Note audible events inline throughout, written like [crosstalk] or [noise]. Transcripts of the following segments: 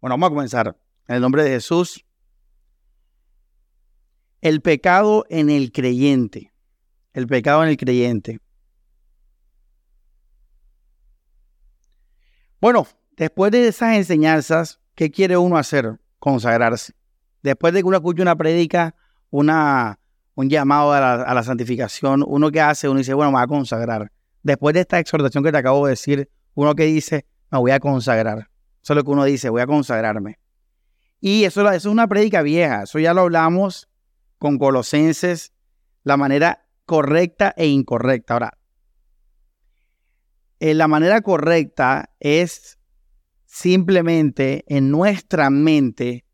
Bueno, vamos a comenzar. En el nombre de Jesús. El pecado en el creyente. El pecado en el creyente. Bueno, después de esas enseñanzas, ¿qué quiere uno hacer? Consagrarse. Después de que uno escuche una prédica, una, un llamado a la, a la santificación, uno que hace, uno dice, bueno, me voy a consagrar. Después de esta exhortación que te acabo de decir, uno que dice, me voy a consagrar. Eso es lo que uno dice, voy a consagrarme. Y eso, es una prédica vieja, eso ya lo hablamos con Colosenses, la manera correcta e incorrecta. Ahora, eh, la manera correcta es simplemente en nuestra mente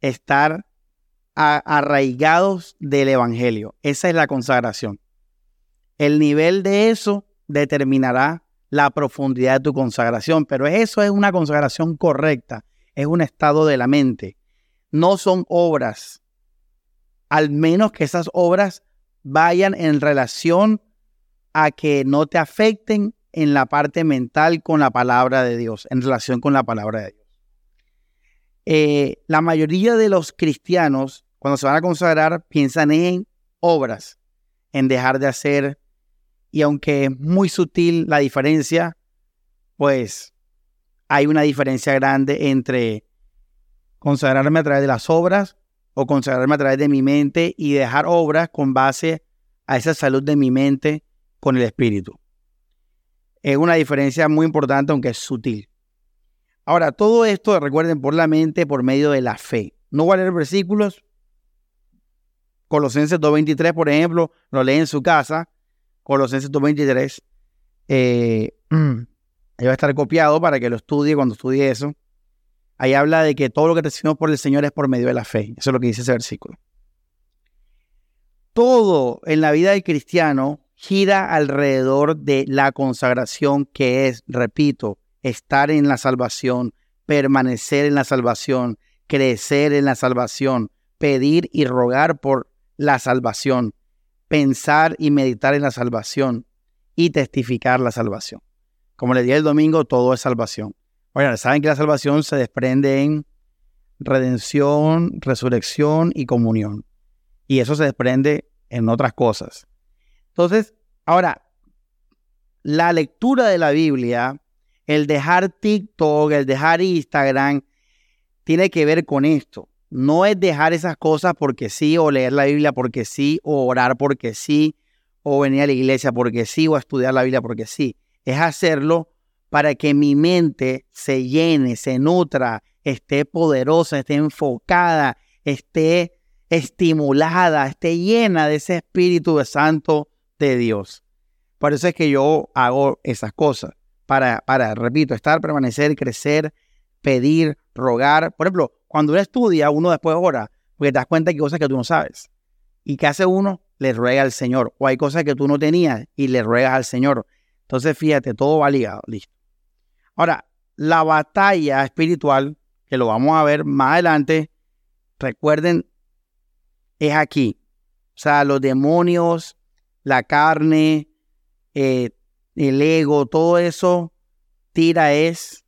estar arraigados del Evangelio. Esa es la consagración. El nivel de eso determinará la profundidad de tu consagración, pero eso es una consagración correcta, es un estado de la mente. No son obras, al menos que esas obras vayan en relación a que no te afecten en la parte mental con la palabra de Dios, en relación con la palabra de Dios. Eh, la mayoría de los cristianos, cuando se van a consagrar, piensan en obras, en dejar de hacer y aunque es muy sutil la diferencia, pues hay una diferencia grande entre consagrarme a través de las obras o consagrarme a través de mi mente y dejar obras con base a esa salud de mi mente con el espíritu. Es una diferencia muy importante, aunque es sutil. Ahora, todo esto recuerden por la mente, por medio de la fe. No voy a leer versículos. Colosenses 2.23, por ejemplo, lo lee en su casa. Colosenses 2.23. Eh, ahí va a estar copiado para que lo estudie cuando estudie eso. Ahí habla de que todo lo que recibimos por el Señor es por medio de la fe. Eso es lo que dice ese versículo. Todo en la vida del cristiano gira alrededor de la consagración que es, repito, estar en la salvación, permanecer en la salvación, crecer en la salvación, pedir y rogar por la salvación pensar y meditar en la salvación y testificar la salvación. Como le dije el domingo, todo es salvación. Oigan, saben que la salvación se desprende en redención, resurrección y comunión. Y eso se desprende en otras cosas. Entonces, ahora, la lectura de la Biblia, el dejar TikTok, el dejar Instagram, tiene que ver con esto. No es dejar esas cosas porque sí, o leer la Biblia porque sí, o orar porque sí, o venir a la iglesia porque sí, o estudiar la Biblia porque sí. Es hacerlo para que mi mente se llene, se nutra, esté poderosa, esté enfocada, esté estimulada, esté llena de ese Espíritu Santo de Dios. Por eso es que yo hago esas cosas, para, para, repito, estar, permanecer, crecer, pedir, rogar. Por ejemplo, cuando uno estudia, uno después ora, porque te das cuenta que hay cosas que tú no sabes. ¿Y qué hace uno? Le ruega al Señor. O hay cosas que tú no tenías y le ruegas al Señor. Entonces, fíjate, todo va ligado. Listo. Ahora, la batalla espiritual, que lo vamos a ver más adelante, recuerden, es aquí. O sea, los demonios, la carne, eh, el ego, todo eso tira es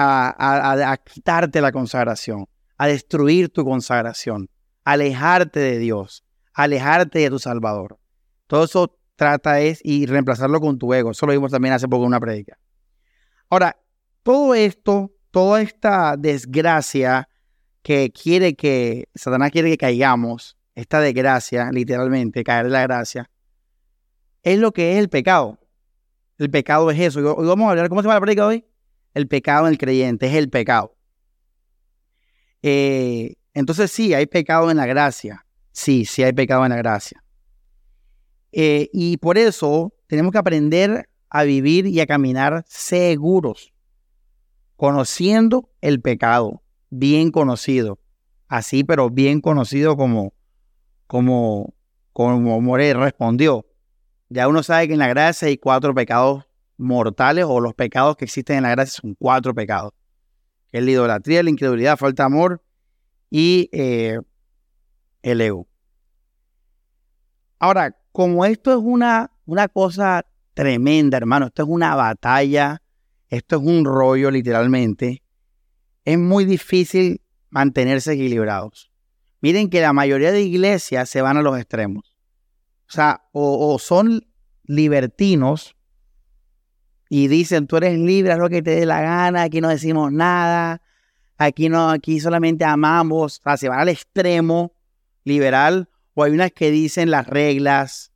a, quitarte la consagración, a destruir tu consagración, alejarte de Dios, alejarte de tu Salvador. Todo eso trata es y reemplazarlo con tu ego. Eso lo vimos también hace poco en una predica. Ahora, todo esto, toda esta desgracia que quiere que Satanás quiere que caigamos, esta desgracia, literalmente, caer de la gracia, es lo que es el pecado. El pecado es eso. Hoy vamos a hablar, ¿cómo se llama la predica hoy? El pecado en el creyente, es el pecado. Eh, entonces sí, hay pecado en la gracia. Sí, sí hay pecado en la gracia. Eh, y por eso tenemos que aprender a vivir y a caminar seguros, conociendo el pecado, bien conocido, así pero bien conocido como, como, como More respondió. Ya uno sabe que en la gracia hay cuatro pecados mortales o los pecados que existen en la gracia son cuatro pecados. La idolatría, la incredulidad, falta de amor y eh, el ego. Ahora, como esto es una, una cosa tremenda, hermano, esto es una batalla, esto es un rollo literalmente, es muy difícil mantenerse equilibrados. Miren que la mayoría de iglesias se van a los extremos. O sea, o, son libertinos y dicen, tú eres libre, haz lo que te dé la gana, aquí no decimos nada, aquí no, aquí solamente amamos, o sea, se van al extremo liberal, o hay unas que dicen las reglas,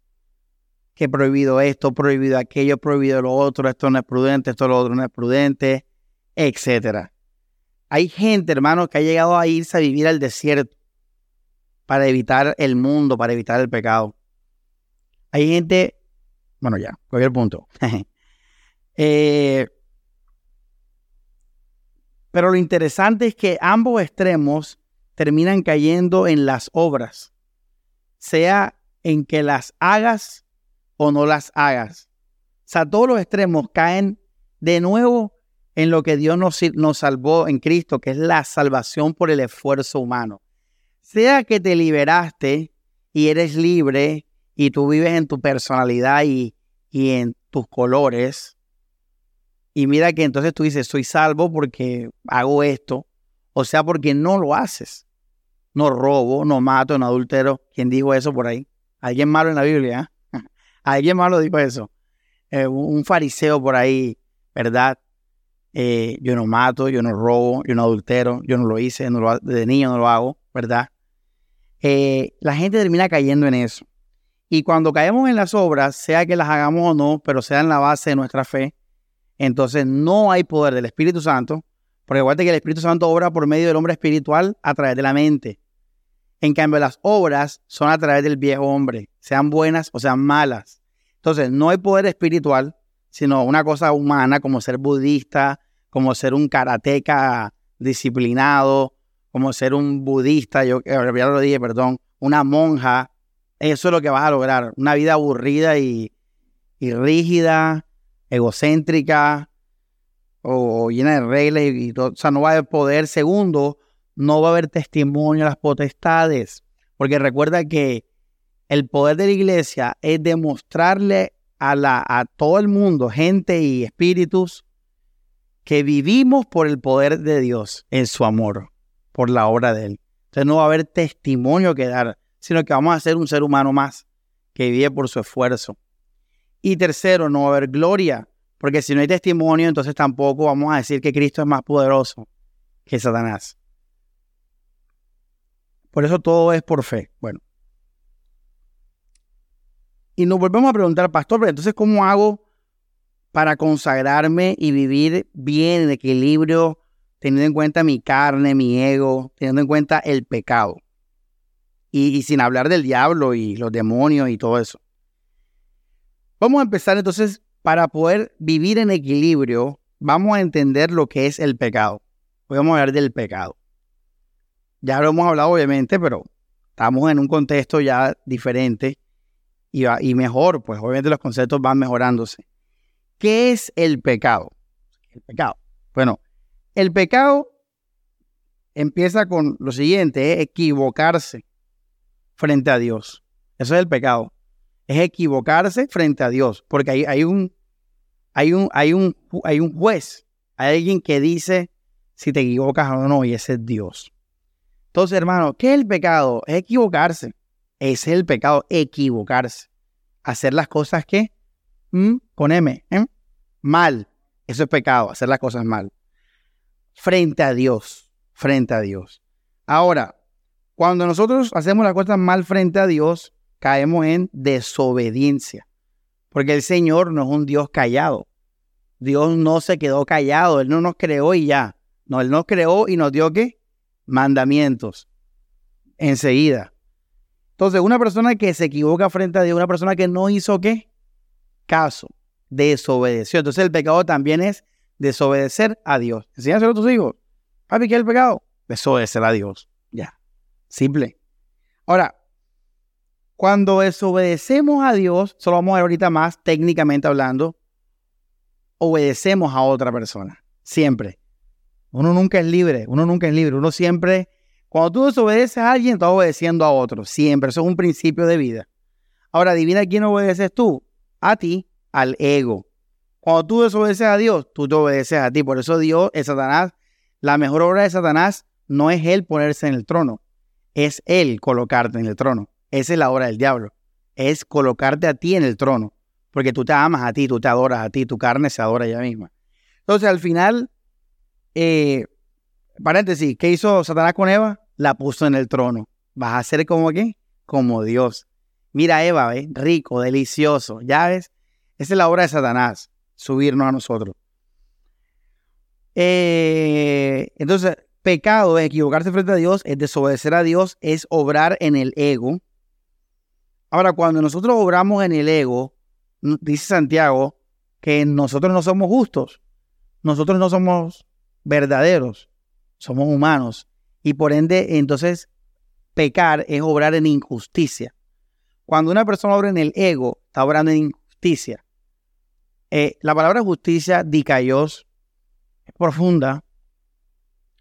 que prohibido esto, prohibido aquello, prohibido lo otro, esto no es prudente, esto lo otro no es prudente, etcétera. Hay gente, hermano, que ha llegado a irse a vivir al desierto para evitar el mundo, para evitar el pecado. Hay gente, bueno, ya, cualquier punto. [laughs] Eh, pero lo interesante es que ambos extremos terminan cayendo en las obras, sea en que las hagas o no las hagas. O sea, todos los extremos caen de nuevo en lo que Dios nos, salvó en Cristo, que es la salvación por el esfuerzo humano. Sea que te liberaste y eres libre y tú vives en tu personalidad y en tus colores, y mira que entonces tú dices, soy salvo porque hago esto, o sea, porque no lo haces. No robo, no mato, no adultero. ¿Quién dijo eso por ahí? Alguien malo en la Biblia. ¿eh? [laughs] Alguien malo dijo eso. Eh, un fariseo por ahí, ¿verdad? Eh, yo no mato, yo no robo, yo no adultero, yo no lo hice, no lo, de niño no lo hago, ¿verdad? la gente termina cayendo en eso. Y cuando caemos en las obras, sea que las hagamos o no, pero sea en la base de nuestra fe, entonces no hay poder del Espíritu Santo, porque acuérdate que el Espíritu Santo obra por medio del hombre espiritual a través de la mente. En cambio, las obras son a través del viejo hombre, sean buenas o sean malas. Entonces, no hay poder espiritual, sino una cosa humana como ser budista, como ser un karateca disciplinado, como ser un budista, yo ya lo dije, perdón, una monja. Eso es lo que vas a lograr. Una vida aburrida y, y rígida, egocéntrica o, llena de reglas y, todo. O sea, no va a haber poder. Segundo, no va a haber testimonio a las potestades. Porque recuerda que el poder de la iglesia es demostrarle a, la, a todo el mundo, gente y espíritus, que vivimos por el poder de Dios en su amor, por la obra de Él. Entonces no va a haber testimonio que dar, sino que vamos a ser un ser humano más que vive por su esfuerzo. Y tercero, no va a haber gloria, porque si no hay testimonio, entonces tampoco vamos a decir que Cristo es más poderoso que Satanás. Por eso todo es por fe. Bueno. Y nos volvemos a preguntar, pastor, pero entonces, ¿cómo hago para consagrarme y vivir bien en equilibrio, teniendo en cuenta mi carne, mi ego, teniendo en cuenta el pecado? Y, y sin hablar del diablo y los demonios y todo eso. Vamos a empezar entonces, para poder vivir en equilibrio, vamos a entender lo que es el pecado. Hoy vamos a hablar del pecado. Ya lo hemos hablado obviamente, pero estamos en un contexto ya diferente y, mejor, pues obviamente los conceptos van mejorándose. ¿Qué es el pecado? El pecado. Bueno, el pecado empieza con lo siguiente, equivocarse frente a Dios. Eso es el pecado es equivocarse frente a Dios, porque hay, hay, un, hay, un, hay, un, hay un juez, hay alguien que dice si te equivocas o no, y ese es Dios. Entonces, hermano, ¿qué es el pecado? Es equivocarse. Es el pecado, equivocarse. Hacer las cosas que, mm, con M, ¿eh? mal. Eso es pecado, hacer las cosas mal. Frente a Dios, frente a Dios. Ahora, cuando nosotros hacemos las cosas mal frente a Dios, caemos en desobediencia. Porque el Señor no es un Dios callado. Dios no se quedó callado, Él no nos creó y ya. No, Él nos creó y nos dio qué? Mandamientos. Enseguida. Entonces, una persona que se equivoca frente a Dios, una persona que no hizo qué? Caso. Desobedeció. Entonces, el pecado también es desobedecer a Dios. Enséñaselo a tus hijos. Papi, ¿qué es el pecado? Desobedecer a Dios. Ya. Simple. Ahora, cuando desobedecemos a Dios, solo vamos a ver ahorita más técnicamente hablando, obedecemos a otra persona. Siempre. Uno nunca es libre, uno nunca es libre. Uno siempre, cuando tú desobedeces a alguien, estás obedeciendo a otro. Siempre. Eso es un principio de vida. Ahora, adivina quién obedeces tú. A ti, al ego. Cuando tú desobedeces a Dios, tú te obedeces a ti. Por eso Dios, es Satanás, La mejor obra de Satanás no es él ponerse en el trono, es él colocarte en el trono. Esa es la obra del diablo. Es colocarte a ti en el trono, porque tú te amas a ti, tú te adoras a ti, tu carne se adora ella misma. Entonces, al final, eh, paréntesis, ¿qué hizo Satanás con Eva? La puso en el trono. Vas a ser como? Como Dios. Mira Eva, ¿ves? Rico, delicioso. Ya ves, esa es la obra de Satanás, subirnos a nosotros. Eh, entonces, pecado es equivocarse frente a Dios, es desobedecer a Dios, es obrar en el ego. Ahora, cuando nosotros obramos en el ego, dice Santiago que nosotros no somos justos, nosotros no somos verdaderos, somos humanos. Y por ende, entonces, pecar es obrar en injusticia. Cuando una persona obra en el ego, está obrando en injusticia. Eh, la palabra justicia, dikaios, es profunda,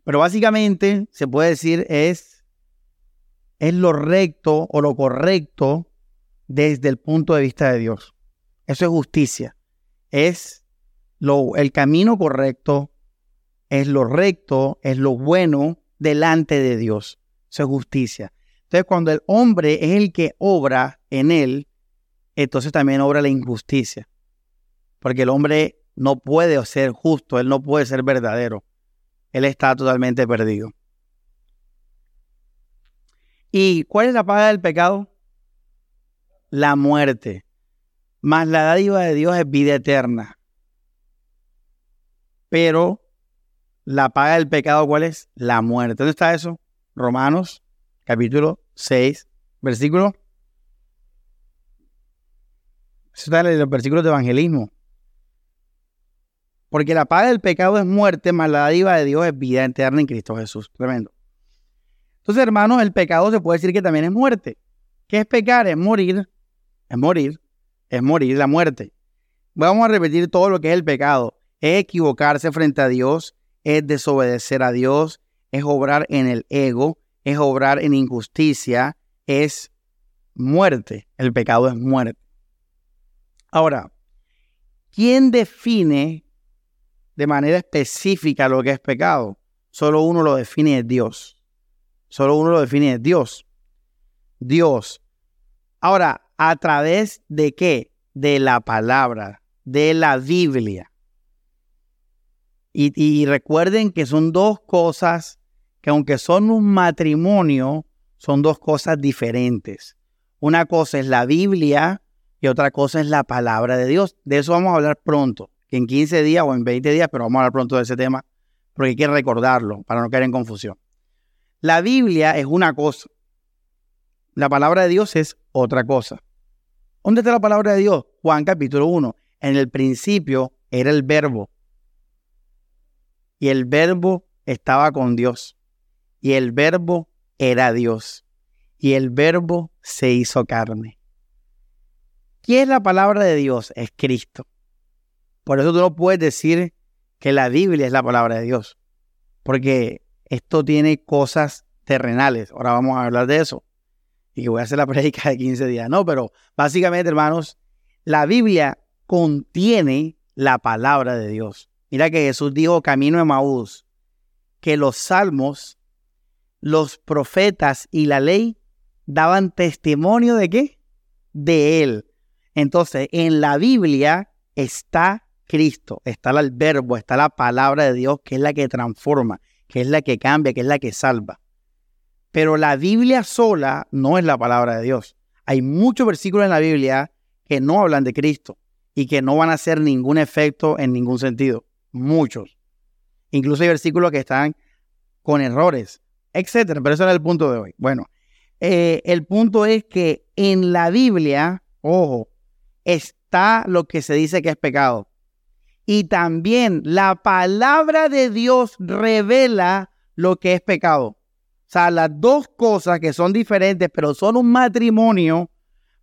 pero básicamente se puede decir es, es lo recto o lo correcto desde el punto de vista de Dios. Eso es justicia. Es lo, el camino correcto, es lo recto, es lo bueno delante de Dios. Eso es justicia. Entonces, cuando el hombre es el que obra en él, entonces también obra la injusticia. Porque el hombre no puede ser justo, él no puede ser verdadero. Él está totalmente perdido. ¿Y cuál es la paga del pecado? La muerte. Más la dádiva de Dios es vida eterna. Pero la paga del pecado, ¿cuál es? La muerte. ¿Dónde está eso? Romanos, capítulo 6, versículo. Eso está en los versículos de evangelismo. Porque la paga del pecado es muerte, más la dádiva de Dios es vida eterna en Cristo Jesús. Tremendo. Entonces, hermanos, el pecado se puede decir que también es muerte. ¿Qué es pecar? Es morir. Es morir. Es morir la muerte. Vamos a repetir todo lo que es el pecado. Es equivocarse frente a Dios, es desobedecer a Dios, es obrar en el ego, es obrar en injusticia, es muerte. El pecado es muerte. Ahora, ¿quién define de manera específica lo que es pecado. Solo uno lo define es Dios. Solo uno lo define es Dios. Dios. Ahora, ¿a través de qué? De la palabra, de la Biblia. Y, recuerden que son dos cosas que aunque son un matrimonio, son dos cosas diferentes. Una cosa es la Biblia y otra cosa es la palabra de Dios. De eso vamos a hablar pronto en 15 días o en 20 días, pero vamos a hablar pronto de ese tema, porque hay que recordarlo para no caer en confusión. La Biblia es una cosa, la palabra de Dios es otra cosa. ¿Dónde está la palabra de Dios? Juan capítulo 1. En el principio era el verbo. Y el verbo estaba con Dios. Y el verbo era Dios. Y el verbo se hizo carne. ¿Quién es la palabra de Dios? Es Cristo. Por eso tú no puedes decir que la Biblia es la palabra de Dios, porque esto tiene cosas terrenales. Ahora vamos a hablar de eso. Y que voy a hacer la prédica de 15 días. No, pero básicamente, hermanos, la Biblia contiene la palabra de Dios. Mira que Jesús dijo camino de Maús, que los salmos, los profetas y la ley daban testimonio de qué? De él. Entonces, en la Biblia está Cristo, está el verbo, está la palabra de Dios, que es la que transforma, que es la que cambia, que es la que salva. Pero la Biblia sola no es la palabra de Dios. Hay muchos versículos en la Biblia que no hablan de Cristo y que no van a hacer ningún efecto en ningún sentido. Muchos. Incluso hay versículos que están con errores, etcétera. Pero ese era el punto de hoy. Bueno, eh, el punto es que en la Biblia, ojo, está lo que se dice que es pecado y también la palabra de Dios revela lo que es pecado. Sea, las dos cosas que son diferentes, pero son un matrimonio.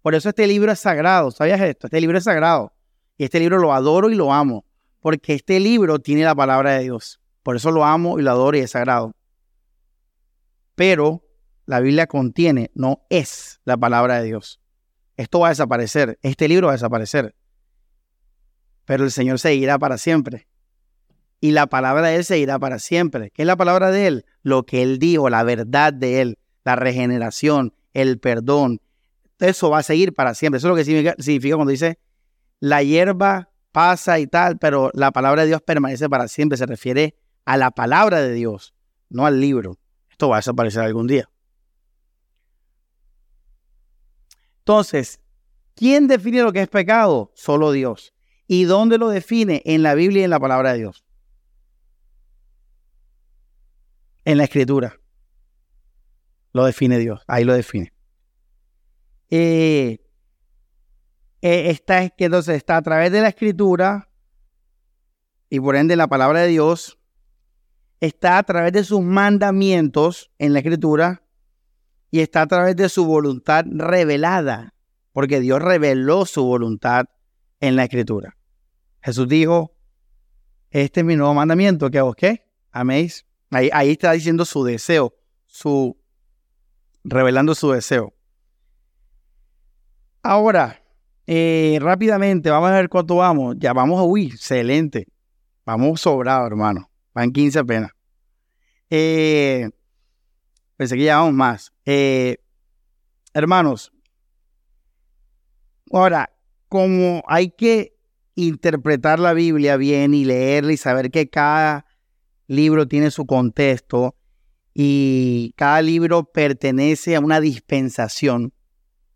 Por eso este libro es sagrado. ¿Sabías esto? Este libro es sagrado. Y este libro lo adoro y lo amo. Porque este libro tiene la palabra de Dios. Por eso lo amo y lo adoro y es sagrado. Pero la Biblia contiene, no es la palabra de Dios. Esto va a desaparecer. Este libro va a desaparecer pero el Señor seguirá para siempre. Y la palabra de Él seguirá para siempre. ¿Qué es la palabra de Él? Lo que Él dijo, la verdad de Él, la regeneración, el perdón. Eso va a seguir para siempre. Eso es lo que significa cuando dice la hierba pasa y tal, pero la palabra de Dios permanece para siempre. Se refiere a la palabra de Dios, no al libro. Esto va a desaparecer algún día. Entonces, ¿quién define lo que es pecado? Solo Dios. ¿Y dónde lo define? En la Biblia y en la palabra de Dios. En la escritura. Lo define Dios. Ahí lo define. Eh, eh, que entonces está a través de la escritura y por ende la palabra de Dios. Está a través de sus mandamientos en la escritura y está a través de su voluntad revelada, porque Dios reveló su voluntad en la escritura. Jesús dijo, este es mi nuevo mandamiento, que os qué, améis. Ahí, está diciendo su deseo, su revelando su deseo. Ahora, eh, rápidamente, vamos a ver cuánto vamos. Ya vamos a huir, excelente. Vamos sobrado, hermano. Van 15 apenas. Eh, Pensé que llevamos más. Eh, hermanos, ahora, como hay que interpretar la Biblia bien y leerla y saber que cada libro tiene su contexto y cada libro pertenece a una dispensación.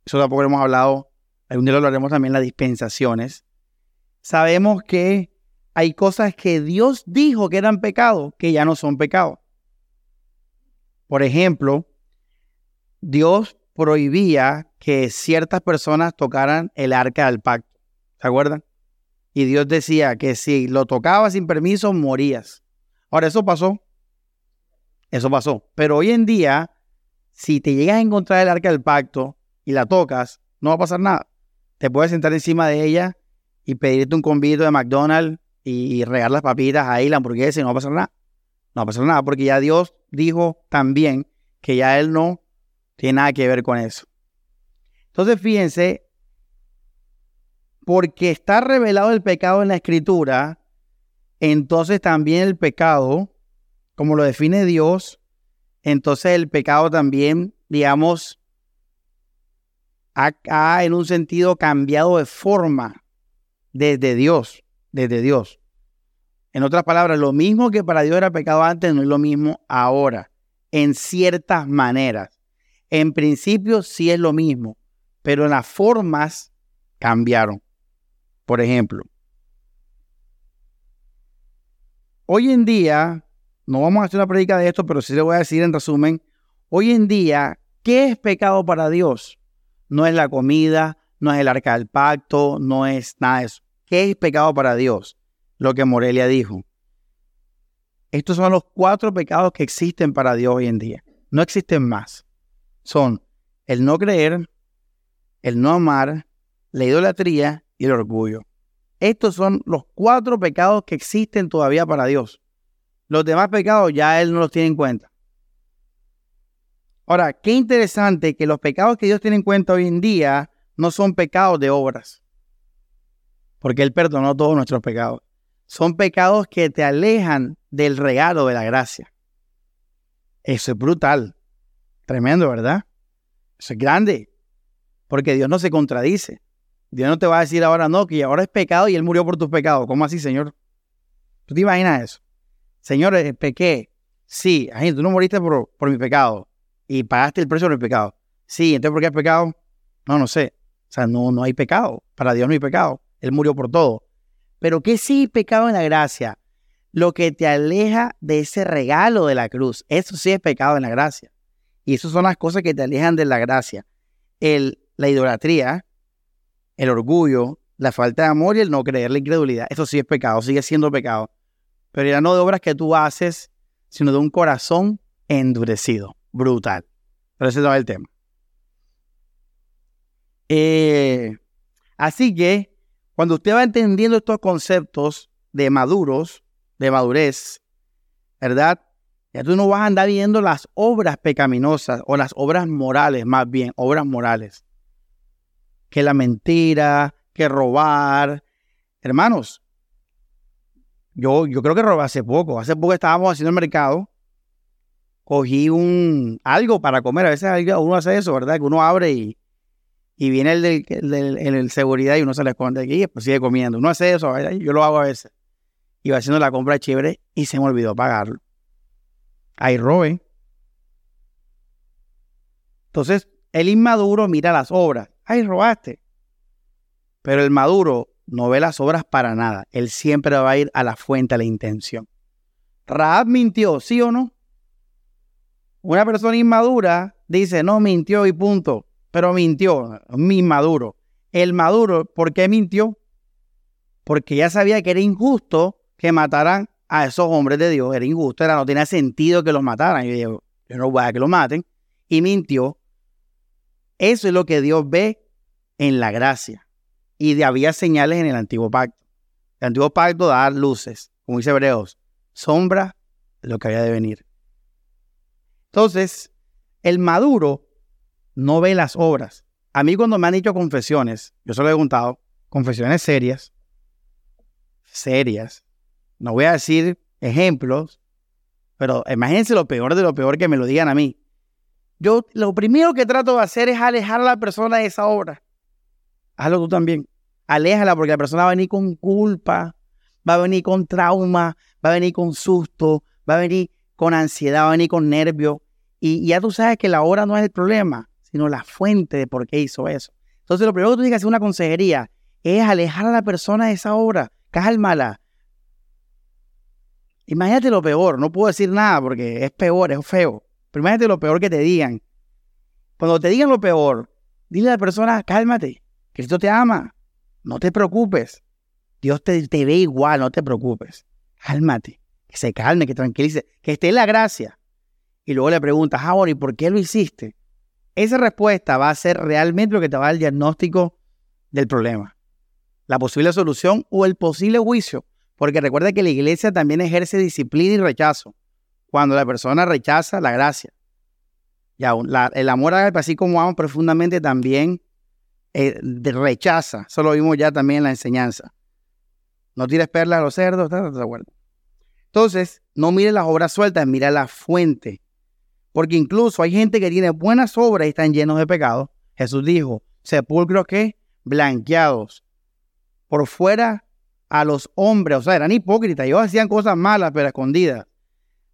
Eso tampoco hemos hablado, algún día lo hablaremos también, las dispensaciones. Sabemos que hay cosas que Dios dijo que eran pecados, que ya no son pecados. Por ejemplo, Dios prohibía que ciertas personas tocaran el arca del pacto. ¿Se acuerdan? Y Dios decía que si lo tocabas sin permiso, morías. Ahora, eso pasó. Eso pasó. Pero hoy en día, si te llegas a encontrar el arca del pacto y la tocas, no va a pasar nada. Te puedes sentar encima de ella y pedirte un convito de McDonald's y regar las papitas ahí, la hamburguesa y no va a pasar nada. No va a pasar nada porque ya Dios dijo también que ya Él no tiene nada que ver con eso. Entonces, fíjense, porque está revelado el pecado en la escritura, entonces también el pecado, como lo define Dios, entonces el pecado también, digamos, ha, en un sentido cambiado de forma desde Dios, desde Dios. En otras palabras, lo mismo que para Dios era pecado antes no es lo mismo ahora, en ciertas maneras. En principio sí es lo mismo, pero las formas cambiaron. Por ejemplo, hoy en día, no vamos a hacer una predica de esto, pero sí le voy a decir en resumen, hoy en día, ¿qué es pecado para Dios? No es la comida, no es el arca del pacto, no es nada de eso. ¿Qué es pecado para Dios? lo que Morelia dijo. Estos son los cuatro pecados que existen para Dios hoy en día. No existen más. Son el no creer, el no amar, la idolatría y el orgullo. Estos son los cuatro pecados que existen todavía para Dios. Los demás pecados ya Él no los tiene en cuenta. Ahora, qué interesante que los pecados que Dios tiene en cuenta hoy en día no son pecados de obras, porque Él perdonó todos nuestros pecados son pecados que te alejan del regalo de la gracia. Eso es brutal. Tremendo, ¿verdad? Eso es grande. Porque Dios no se contradice. Dios no te va a decir ahora no, que ahora es pecado y Él murió por tus pecados. ¿Cómo así, Señor? ¿Tú te imaginas eso? Señor, eh, pequé. Sí, tú no moriste por, por mi pecado y pagaste el precio del pecado. Sí, entonces ¿por qué has pecado? No, no sé. O sea, no, no hay pecado. Para Dios no hay pecado. Él murió por todo. Pero ¿qué sí pecado en la gracia? Lo que te aleja de ese regalo de la cruz. Eso sí es pecado en la gracia. Y esas son las cosas que te alejan de la gracia. El, la idolatría, el orgullo, la falta de amor y el no creer, la incredulidad. Eso sí es pecado, sigue siendo pecado. Pero ya no de obras que tú haces, sino de un corazón endurecido, brutal. Pero ese no es el tema. Eh, así que cuando usted va entendiendo estos conceptos de maduros, de madurez, ¿verdad? Ya tú no vas a andar viendo las obras pecaminosas o las obras morales, más bien, obras morales. Que la mentira, que robar. Hermanos, yo, yo creo que robé hace poco. Hace poco estábamos haciendo el mercado. Cogí un algo para comer. A veces uno hace eso, ¿verdad? Que uno abre y, y viene el del, seguridad y uno se le esconde aquí y pues sigue comiendo. Uno hace eso, yo lo hago a veces. Iba haciendo la compra chévere y se me olvidó pagarlo. Ahí robé. Entonces, el inmaduro mira las obras. Ahí robaste. Pero el maduro no ve las obras para nada. Él siempre va a ir a la fuente, a la intención. Raab mintió, ¿sí o no? Una persona inmadura dice, no, mintió y punto. Pero mintió, mi inmaduro. El maduro, ¿por qué mintió? Porque ya sabía que era injusto que mataran a esos hombres de Dios. Era injusto, era, no tenía sentido que los mataran. Yo digo, yo no voy a que los maten. Y mintió. Eso es lo que Dios ve en la gracia y había señales en el antiguo pacto. El antiguo pacto da luces, como dice Hebreos, sombra de lo que había de venir. Entonces, el maduro no ve las obras. A mí cuando me han dicho confesiones, yo se lo he preguntado, confesiones serias, serias, no voy a decir ejemplos, pero imagínense lo peor de lo peor que me lo digan a mí. Yo lo primero que trato de hacer es alejar a la persona de esa obra. Hazlo tú también aléjala porque la persona va a venir con culpa, va a venir con trauma, va a venir con susto, va a venir con ansiedad, va a venir con nervio. Y, ya tú sabes que la hora no es el problema, sino la fuente de por qué hizo eso. Entonces, lo primero que tú tienes que hacer una consejería es alejar a la persona de esa obra, cálmala. Imagínate lo peor, no puedo decir nada porque es peor, es feo. Pero lo peor que te digan. Cuando te digan lo peor, dile a la persona, cálmate, Cristo te ama. No te preocupes. Dios te, ve igual, no te preocupes. Cálmate, que se calme, que tranquilice, que esté en la gracia. Y luego le preguntas, ah, ¿y por qué lo hiciste? Esa respuesta va a ser realmente lo que te va a dar el diagnóstico del problema, la posible solución o el posible juicio. Porque recuerda que la iglesia también ejerce disciplina y rechazo. Cuando la persona rechaza la gracia. Ya, el amor así como amo profundamente, también eh, rechaza. Eso lo vimos ya también en la enseñanza. No tires perlas a los cerdos, ¿estás de acuerdo? Entonces, no mire las obras sueltas, mira la fuente. Porque incluso hay gente que tiene buenas obras y están llenos de pecado. Jesús dijo, sepulcros que blanqueados. Por fuera a los hombres, o sea, eran hipócritas, ellos hacían cosas malas pero escondidas.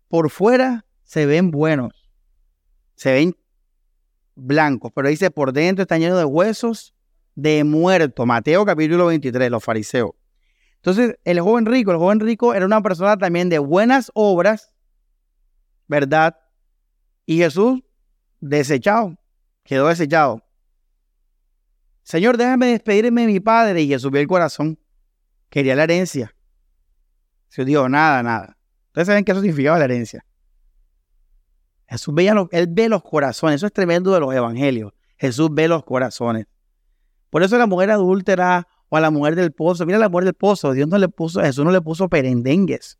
Por fuera se ven buenos, se ven blancos, pero dice por dentro están llenos de huesos de muerto. Mateo capítulo 23, los fariseos. Entonces, el joven rico, el joven rico era una persona también de buenas obras, ¿verdad? Y Jesús desechado, quedó desechado. Señor, déjame despedirme de mi padre. Y Jesús vio el corazón. Quería la herencia. Se dijo, nada, nada. Ustedes saben qué eso significaba la herencia. Jesús veía él ve los corazones. Eso es tremendo de los evangelios. Jesús ve los corazones. Por eso la mujer adúltera o a la mujer del pozo, mira la mujer del pozo, Dios no le puso, Jesús no le puso perendengues.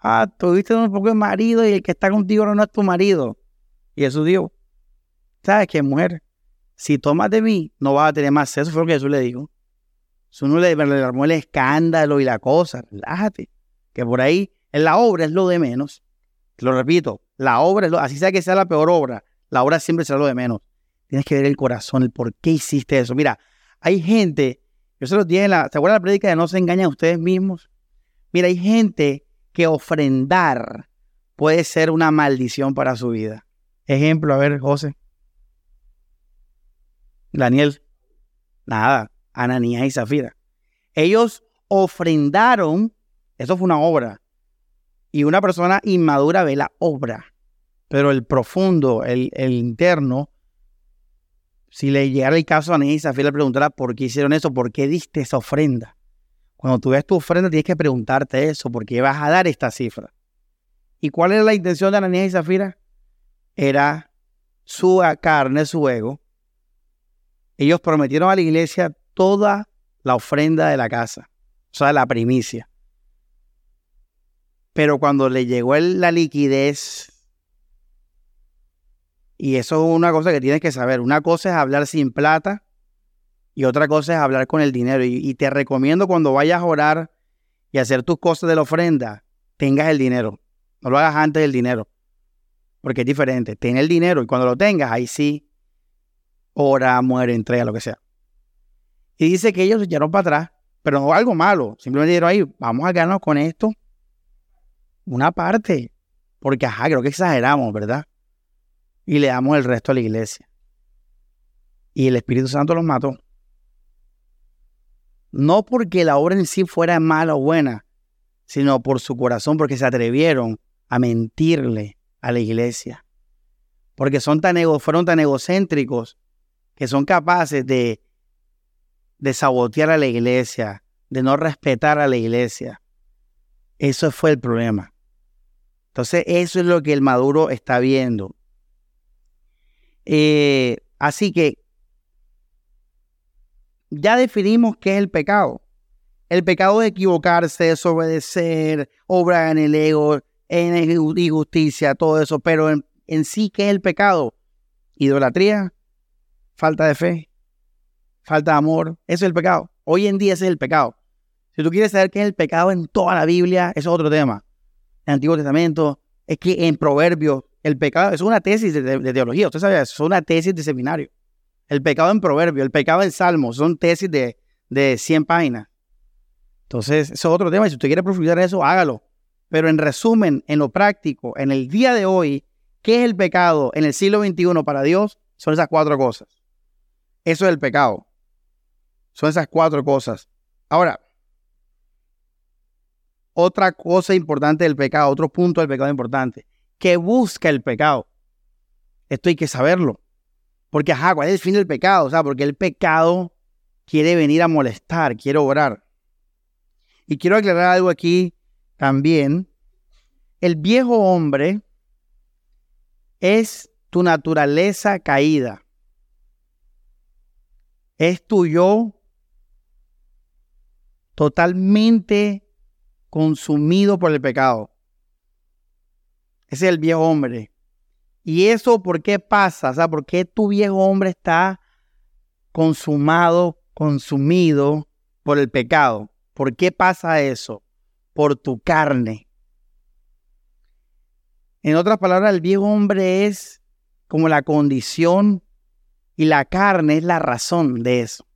Ah, tuviste un poco de marido y el que está contigo no es tu marido. Y Jesús dijo, ¿sabes qué, mujer? Si tomas de mí, no vas a tener más sexo. Fue lo que Jesús le dijo. Jesús no le, le armó el escándalo y la cosa. Relájate. Que por ahí, la obra es lo de menos. Lo repito, la obra, así sea que sea la peor obra, la obra siempre será lo de menos. Tienes que ver el corazón, el por qué hiciste eso. Mira, hay gente, yo se los dije en la, ¿se acuerdan la de no se engañan ustedes mismos? Mira, hay gente que ofrendar puede ser una maldición para su vida. Ejemplo, a ver, José. Daniel. Nada, Ananías y Zafira. Ellos ofrendaron, eso fue una obra, y una persona inmadura ve la obra, pero el profundo, el, interno, si le llegara el caso a Anís, le preguntará por qué hicieron eso, por qué diste esa ofrenda. Cuando tú ves tu ofrenda tienes que preguntarte eso, por qué vas a dar esta cifra. ¿Y cuál era la intención de Ananías y Zafira? Era su carne, su ego. Ellos prometieron a la iglesia toda la ofrenda de la casa, o sea, la primicia. Pero cuando le llegó la liquidez, y eso es una cosa que tienes que saber, una cosa es hablar sin plata y otra cosa es hablar con el dinero. Y, te recomiendo cuando vayas a orar y hacer tus cosas de la ofrenda, tengas el dinero. No lo hagas antes del dinero, porque es diferente. Ten el dinero y cuando lo tengas, ahí sí, ora, muere, entrega, lo que sea. Y dice que ellos se echaron para atrás, pero no algo malo. Simplemente dijeron ahí, vamos a quedarnos con esto. Una parte. Porque, ajá, creo que exageramos, ¿verdad? Y le damos el resto a la iglesia. Y el Espíritu Santo los mató. No porque la obra en sí fuera mala o buena, sino por su corazón, porque se atrevieron a mentirle a la iglesia. Porque son tan fueron tan egocéntricos que son capaces de, de sabotear a la iglesia, de no respetar a la iglesia. Eso fue el problema. Entonces, eso es lo que el Maduro está viendo. Eh, así que ya definimos qué es el pecado. El pecado es equivocarse, desobedecer, obrar en el ego, en injusticia, todo eso. Pero en, en sí, ¿qué es el pecado? Idolatría, falta de fe, falta de amor. Eso es el pecado. Hoy en día ese es el pecado. Si tú quieres saber qué es el pecado en toda la Biblia, eso es otro tema. Antiguo Testamento, es que en Proverbios, el pecado es una tesis de, teología. Usted sabe, es una tesis de seminario. El pecado en Proverbios, el pecado en Salmos, son tesis de, de 100 páginas. Entonces, eso es otro tema. Y si usted quiere profundizar en eso, hágalo. Pero en resumen, en lo práctico, en el día de hoy, ¿qué es el pecado en el siglo XXI para Dios? Son esas cuatro cosas. Eso es el pecado. Son esas cuatro cosas. Ahora, otra cosa importante del pecado, otro punto del pecado importante, que busca el pecado. Esto hay que saberlo. Porque, ajá, ¿cuál es el fin del pecado? O sea, porque el pecado quiere venir a molestar, quiere obrar. Y quiero aclarar algo aquí también. El viejo hombre es tu naturaleza caída es tu yo totalmente consumido por el pecado. Ese es el viejo hombre. ¿Y eso por qué pasa? O sea, ¿por qué tu viejo hombre está consumado, consumido por el pecado? ¿Por qué pasa eso? Por tu carne. En otras palabras, el viejo hombre es como la condición y la carne es la razón de eso.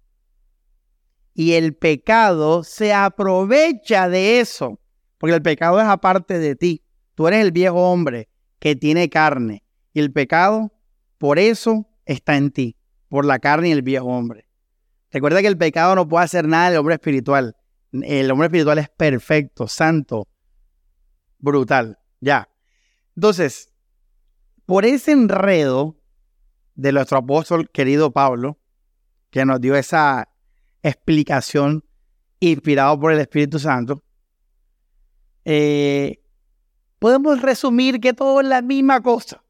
Y el pecado se aprovecha de eso, porque el pecado es aparte de ti. Tú eres el viejo hombre que tiene carne y el pecado por eso está en ti, por la carne y el viejo hombre. Recuerda que el pecado no puede hacer nada del hombre espiritual. El hombre espiritual es perfecto, santo, brutal. Ya. Entonces, por ese enredo de nuestro apóstol querido Pablo, que nos dio esa explicación inspirado por el Espíritu Santo, eh, podemos resumir que todo es la misma cosa.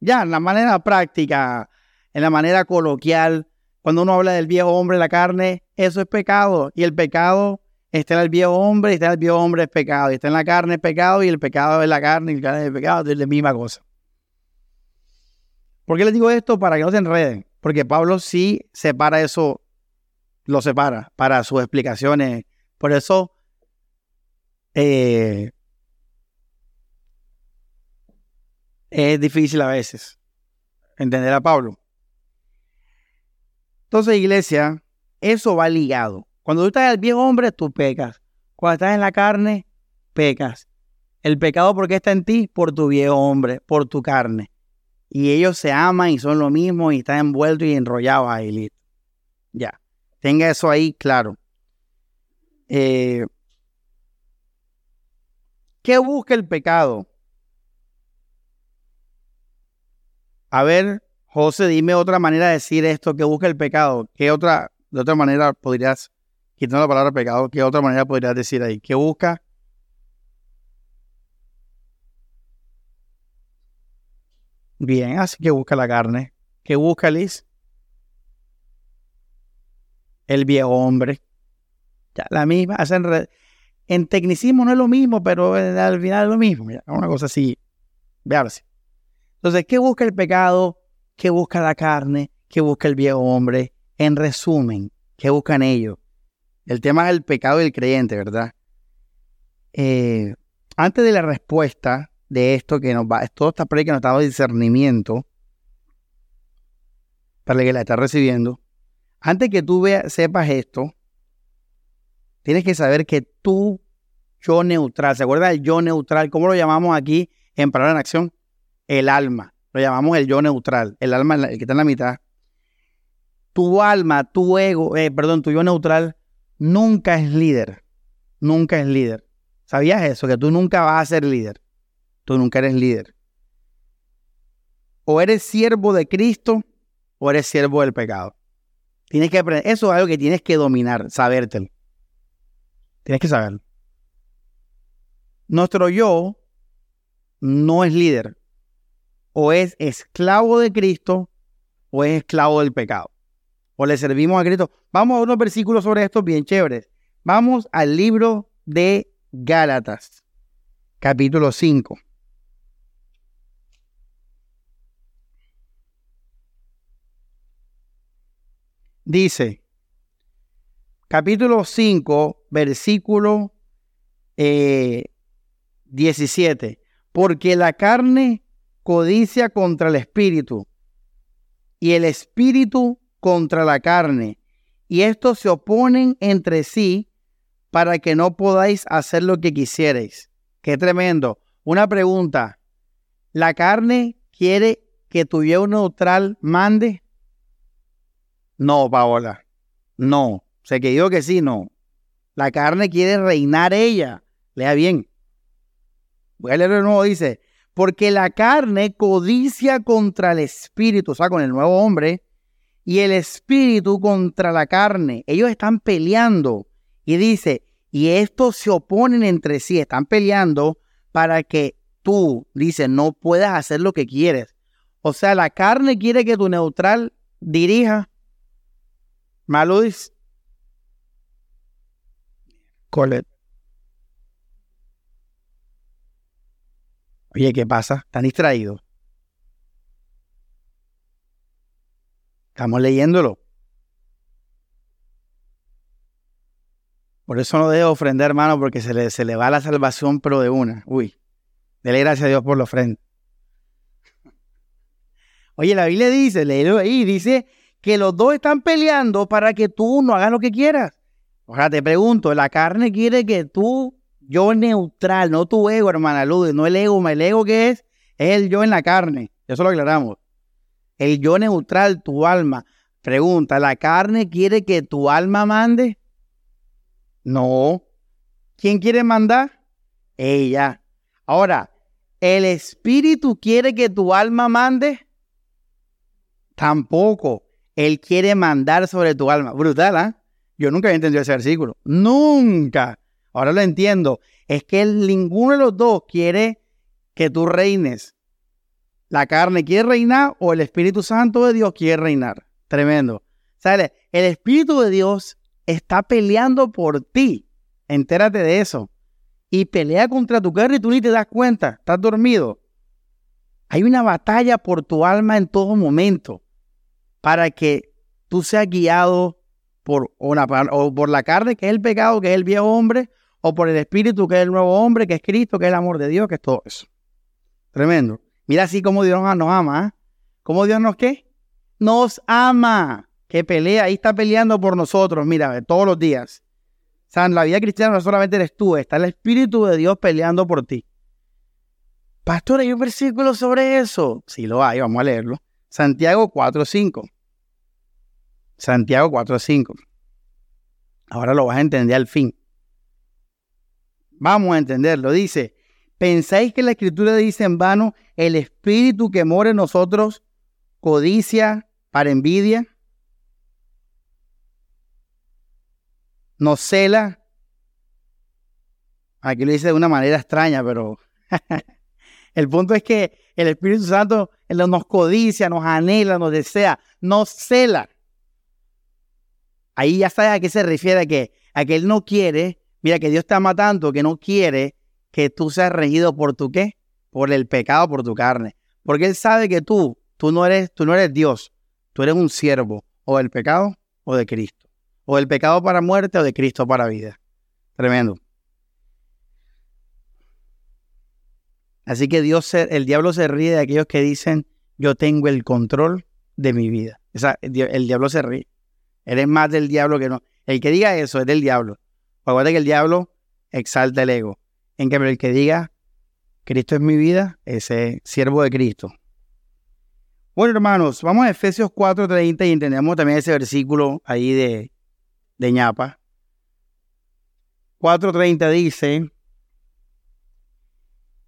Ya, en la manera práctica, en la manera coloquial, cuando uno habla del viejo hombre, la carne, eso es pecado. Y el pecado está en el viejo hombre, y está en el viejo hombre es pecado. Y está en la carne es pecado, y el pecado es la carne, y la carne es pecado, es la misma cosa. ¿Por qué les digo esto? Para que no se enreden. Porque Pablo sí separa eso, lo separa para sus explicaciones. Por eso, eh, es difícil a veces entender a Pablo. Entonces, iglesia, eso va ligado. Cuando tú estás el viejo hombre, tú pecas. Cuando estás en la carne, pecas. El pecado, ¿por qué está en ti? Por tu viejo hombre, por tu carne y ellos se aman y son lo mismo y están envueltos y enrollados ahí. Ya, tenga eso ahí claro. Eh, ¿Qué busca el pecado? A ver, José, dime otra manera de decir esto, ¿qué busca el pecado? ¿Qué otra, de otra manera podrías, quitando la palabra pecado, qué otra manera podrías decir ahí? ¿Qué busca? Bien, así que busca la carne. ¿Qué busca Liz? El viejo hombre. Ya, la misma. Hacen en tecnicismo no es lo mismo, pero al final es lo mismo. una cosa así. Veamos. Entonces, ¿qué busca el pecado? ¿Qué busca la carne? ¿Qué busca el viejo hombre? En resumen, ¿qué buscan ellos? El tema es el pecado del creyente, ¿verdad? eh, antes de la respuesta de esto que nos va, todo esta pre que nos está dando discernimiento, para el que la está recibiendo, antes que tú sepas esto, tienes que saber que tú, yo neutral, ¿se acuerda del yo neutral? ¿Cómo lo llamamos aquí en Palabra en Acción? El alma. Lo llamamos el yo neutral, el alma, el que está en la mitad. Tu alma, tu ego, eh, perdón, tu yo neutral, nunca es líder. Nunca es líder. ¿Sabías eso? Que tú nunca vas a ser líder. Tú nunca eres líder. O eres siervo de Cristo o eres siervo del pecado. Tienes que aprender. Eso es algo que tienes que dominar, sabértelo. Tienes que saberlo. Nuestro yo no es líder. O es esclavo de Cristo o es esclavo del pecado. O le servimos a Cristo. Vamos a unos versículos sobre esto bien chéveres. Vamos al libro de Gálatas, capítulo 5. Dice, capítulo 5, versículo 17, eh, porque la carne codicia contra el espíritu y el espíritu contra la carne, y estos se oponen entre sí para que no podáis hacer lo que quisierais. Qué tremendo. Una pregunta. ¿La carne quiere que tu yo neutral mande? No, Paola. No. sé que digo que sí, no. La carne quiere reinar ella. Lea bien. Voy a leer de nuevo. Dice, porque la carne codicia contra el espíritu, o sea, con el nuevo hombre, y el espíritu contra la carne. Ellos están peleando. Y dice, y estos se oponen entre sí, están peleando para que tú, dice, no puedas hacer lo que quieres. O sea, la carne quiere que tu neutral dirija Maludis. Colet. Oye, ¿qué pasa? ¿Están distraídos? Estamos leyéndolo. Por eso no debo ofrendar, hermano, porque se le, se le va la salvación, pero de una. Uy, dele gracias a Dios por la ofrenda. Oye, la Biblia dice, léelo ahí, dice que los dos están peleando para que tú no hagas lo que quieras. O sea, te pregunto, la carne quiere que tú, yo neutral, no tu ego, hermana Luz, no el ego, el ego que es, es el yo en la carne. Eso lo aclaramos. El yo neutral, tu alma. Pregunta, ¿la carne quiere que tu alma mande? No. ¿Quién quiere mandar? Ella. Ahora, ¿el espíritu quiere que tu alma mande? Tampoco. Él quiere mandar sobre tu alma. Brutal, ¿ah? Yo nunca había entendido ese versículo. Nunca. Ahora lo entiendo. Es que ninguno de los dos quiere que tú reines. La carne quiere reinar o el Espíritu Santo de Dios quiere reinar. Tremendo. ¿Sabes? El Espíritu de Dios está peleando por ti. Entérate de eso. Y pelea contra tu carne y tú ni te das cuenta. Estás dormido. Hay una batalla por tu alma en todo momento para que tú seas guiado por, una, o por la carne, que es el pecado, que es el viejo hombre, o por el espíritu, que es el nuevo hombre, que es Cristo, que es el amor de Dios, que es todo eso. Tremendo. Mira así como Dios nos ama. ¿eh? ¿Cómo Dios nos qué? Nos ama. Que pelea, ahí está peleando por nosotros, mira, todos los días. O sea, en la vida cristiana no solamente eres tú, está el Espíritu de Dios peleando por ti. Pastor, ¿hay un versículo sobre eso? Sí lo hay, vamos a leerlo. Santiago 4.5. Santiago 4.5. Ahora lo vas a entender al fin. Vamos a entenderlo. Dice, ¿pensáis que la escritura dice en vano, el espíritu que mora en nosotros codicia para envidia? Nos cela. Aquí lo dice de una manera extraña, pero [laughs] el punto es que el Espíritu Santo nos codicia, nos anhela, nos desea, nos cela. Ahí ya sabes a qué se refiere, a que, a que Él no quiere, mira, que Dios te ama tanto que no quiere que tú seas regido por tu qué, por el pecado, por tu carne. Porque Él sabe que tú, tú no eres, tú no eres Dios, tú eres un siervo, o del pecado o de Cristo. O del pecado para muerte o de Cristo para vida. Tremendo. Así que Dios, el diablo se ríe de aquellos que dicen, yo tengo el control de mi vida. El diablo se ríe. Eres más del diablo que no. El que diga eso es del diablo. Acuérdate que el diablo exalta el ego. En cambio, el que diga, Cristo es mi vida, ese siervo de Cristo. Bueno, hermanos, vamos a Efesios 4:30 y entendemos también ese versículo ahí de, de ñapa. 4:30 dice,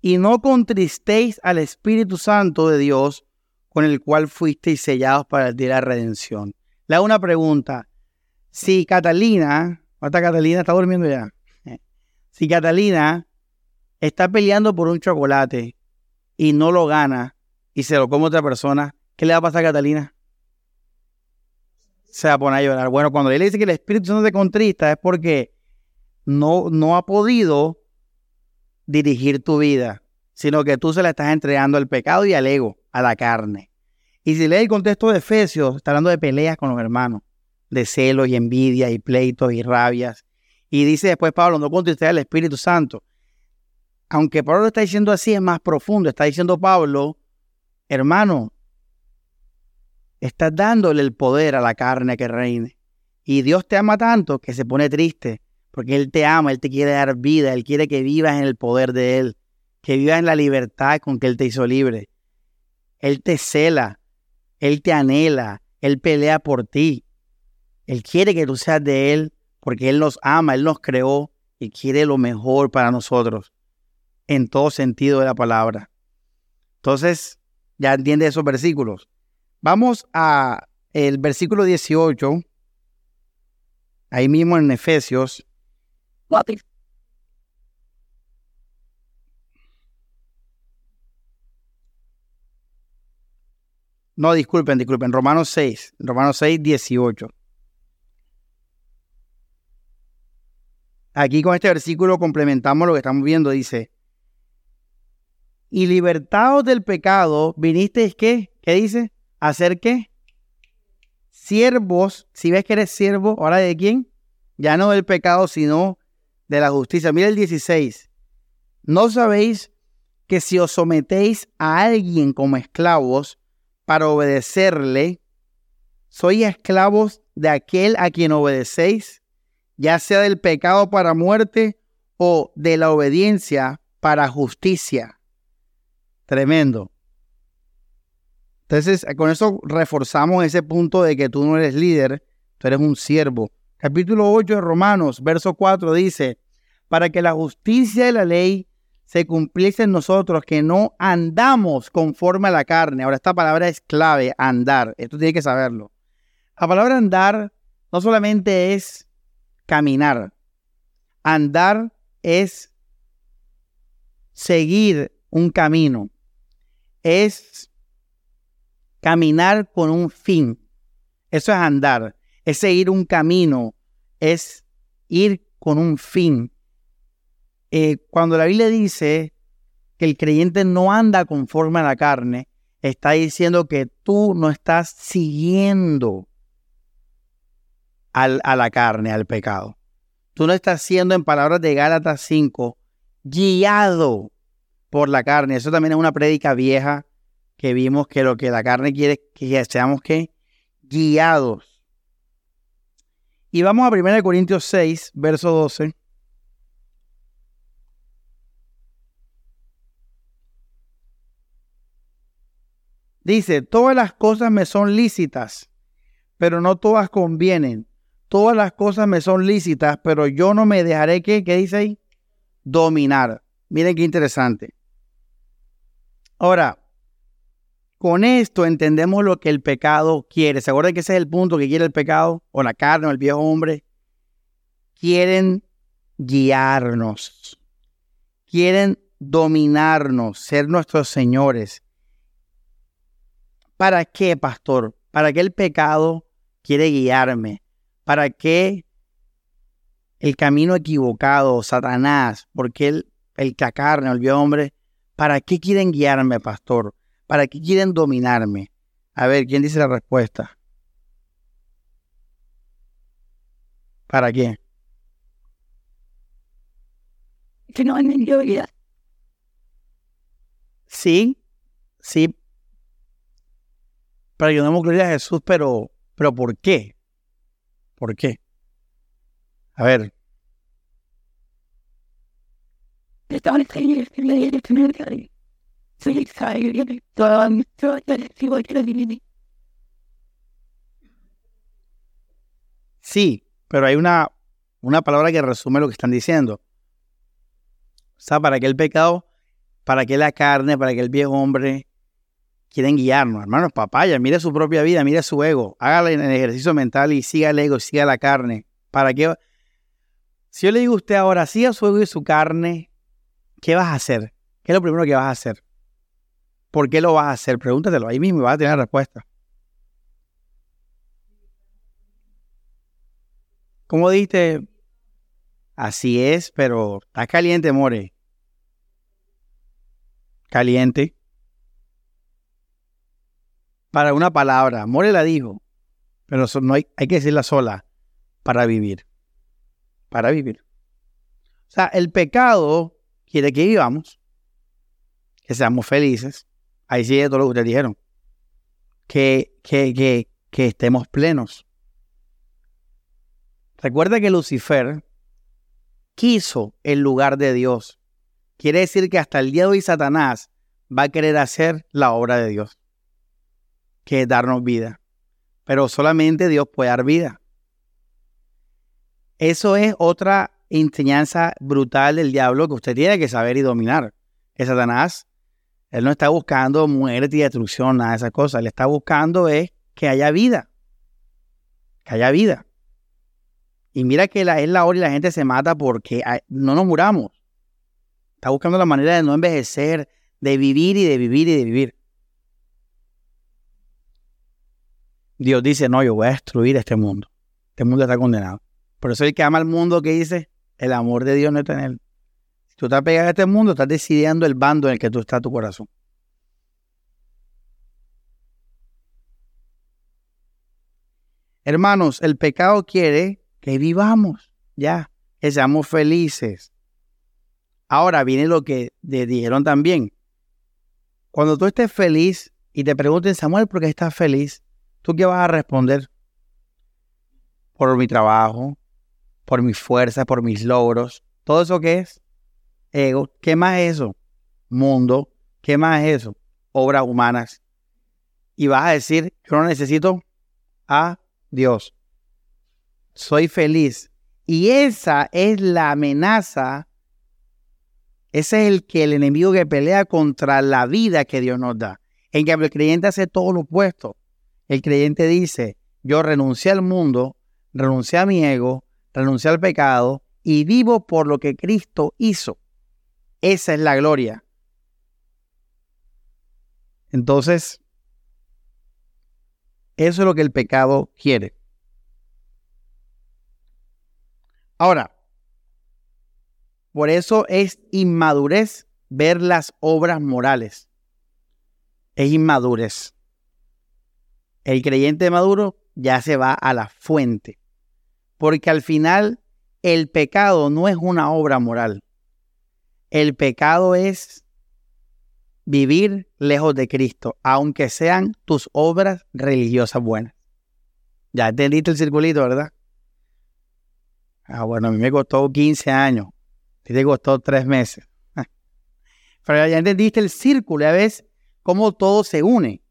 y no contristéis al Espíritu Santo de Dios, con el cual fuisteis sellados para el día de la redención. Le hago una pregunta. Si Catalina, ¿cuánta Catalina está durmiendo ya? Si Catalina está peleando por un chocolate y no lo gana y se lo come otra persona, ¿qué le va a pasar a Catalina? Se va a poner a llorar. Bueno, cuando él dice que el Espíritu Santo se contrista es porque no, no ha podido dirigir tu vida, sino que tú se la estás entregando al pecado y al ego, a la carne. Y si lees el contexto de Efesios, está hablando de peleas con los hermanos, de celos y envidia y pleitos y rabias. Y dice después Pablo, no contristéis al Espíritu Santo. Aunque Pablo lo está diciendo así, es más profundo. Está diciendo Pablo, hermano, estás dándole el poder a la carne que reine. Y Dios te ama tanto que se pone triste porque Él te ama, Él te quiere dar vida, Él quiere que vivas en el poder de Él, que vivas en la libertad con que Él te hizo libre. Él te cela, Él te anhela, Él pelea por ti. Él quiere que tú seas de Él porque Él nos ama, Él nos creó y quiere lo mejor para nosotros, en todo sentido de la palabra. Entonces, ya entiende esos versículos. Vamos a el versículo 18, ahí mismo en Efesios, no, disculpen, disculpen. Romanos 6. Romanos 6, 18. Aquí con este versículo complementamos lo que estamos viendo. Dice, y libertados del pecado, vinisteis qué? ¿Qué dice? ¿Hacer qué? Siervos, si ves que eres siervo, ahora de quién? Ya no del pecado, sino de la justicia. Mira el 16. ¿No sabéis que si os sometéis a alguien como esclavos para obedecerle, sois esclavos de aquel a quien obedecéis, ya sea del pecado para muerte o de la obediencia para justicia? Tremendo. Entonces, con eso reforzamos ese punto de que tú no eres líder, tú eres un siervo capítulo 8 de Romanos, verso 4 dice, para que la justicia de la ley se cumpliese en nosotros, que no andamos conforme a la carne. Ahora, esta palabra es clave, andar. Esto tiene que saberlo. La palabra andar no solamente es caminar. Andar es seguir un camino. Es caminar con un fin. Eso es andar es seguir un camino, es ir con un fin. Eh, cuando la Biblia dice que el creyente no anda conforme a la carne, está diciendo que tú no estás siguiendo al, a la carne, al pecado. Tú no estás siendo, en palabras de Gálatas 5, guiado por la carne. Eso también es una prédica vieja que vimos que lo que la carne quiere es que seamos que guiados y vamos a 1 Corintios 6, verso 12. Dice, todas las cosas me son lícitas, pero no todas convienen. Todas las cosas me son lícitas, pero yo no me dejaré que, ¿qué dice ahí? Dominar. Miren qué interesante. Ahora, con esto entendemos lo que el pecado quiere. ¿Se acuerdan que ese es el punto que quiere el pecado? O la carne o el viejo hombre. Quieren guiarnos. Quieren dominarnos, ser nuestros señores. ¿Para qué, pastor? ¿Para qué el pecado quiere guiarme? ¿Para qué el camino equivocado, Satanás? ¿Por qué el, el la carne, el viejo hombre? ¿Para qué quieren guiarme, pastor? ¿Para qué quieren dominarme? A ver, ¿quién dice la respuesta? ¿Para qué? Que no hay Sí, sí. Pero yo no gloria a Jesús, pero, pero ¿por qué? ¿Por qué? A ver. Sí, pero hay una, una palabra que resume lo que están diciendo. O sea, para que el pecado, para que la carne, para que el viejo hombre quieren guiarnos. Hermanos, papaya, mire su propia vida, mire su ego. Hágale el ejercicio mental y siga el ego, siga la carne. ¿Para qué? Si yo le digo a usted ahora, siga su ego y su carne, ¿qué vas a hacer? ¿Qué es lo primero que vas a hacer? ¿Por qué lo vas a hacer? Pregúntatelo ahí mismo y vas a tener respuesta. ¿Cómo dijiste? Así es, pero está caliente, More. Caliente. Para una palabra. More la dijo, pero no hay, hay que decirla sola. Para vivir. Para vivir. O sea, el pecado quiere que vivamos, que seamos felices. Ahí sigue todo lo que ustedes dijeron. Que, que, que, que estemos plenos. Recuerda que Lucifer quiso el lugar de Dios. Quiere decir que hasta el día de hoy Satanás va a querer hacer la obra de Dios, que es darnos vida. Pero solamente Dios puede dar vida. Eso es otra enseñanza brutal del diablo que usted tiene que saber y dominar. Que Satanás, él no está buscando muerte y destrucción, nada de esas cosas. Él está buscando es que haya vida. Que haya vida. Y mira que la, es la hora y la gente se mata porque no nos muramos. Está buscando la manera de no envejecer, de vivir y de vivir y de vivir. Dios dice, no, yo voy a destruir este mundo. Este mundo está condenado. Por eso el que ama al mundo, que dice? El amor de Dios no está en él. Si tú te pegas a este mundo, estás decidiendo el bando en el que tú estás tu corazón. Hermanos, el pecado quiere que vivamos, ya, que seamos felices. Ahora viene lo que te dijeron también. Cuando tú estés feliz y te pregunten, Samuel, ¿por qué estás feliz? ¿Tú qué vas a responder? Por mi trabajo, por mi fuerza, por mis logros. ¿Todo eso qué es? Ego. ¿Qué más es eso? Mundo. ¿Qué más es eso? Obras humanas. Y vas a decir, yo no necesito a Dios soy feliz. Y esa es la amenaza, ese es el que el enemigo que pelea contra la vida que Dios nos da. En cambio, el creyente hace todo lo opuesto. El creyente dice, yo renuncié al mundo, renuncié a mi ego, renuncié al pecado y vivo por lo que Cristo hizo. Esa es la gloria. Entonces, eso es lo que el pecado quiere. Ahora, por eso es inmadurez ver las obras morales. Es inmadurez. El creyente maduro ya se va a la fuente. Porque al final el pecado no es una obra moral. El pecado es vivir lejos de Cristo, aunque sean tus obras religiosas buenas. Ya entendiste el circulito, ¿verdad? Ah, bueno, a mí me costó 15 años. A ti te costó 3 meses. [laughs] Pero ya entendiste el círculo, a ves cómo todo se une.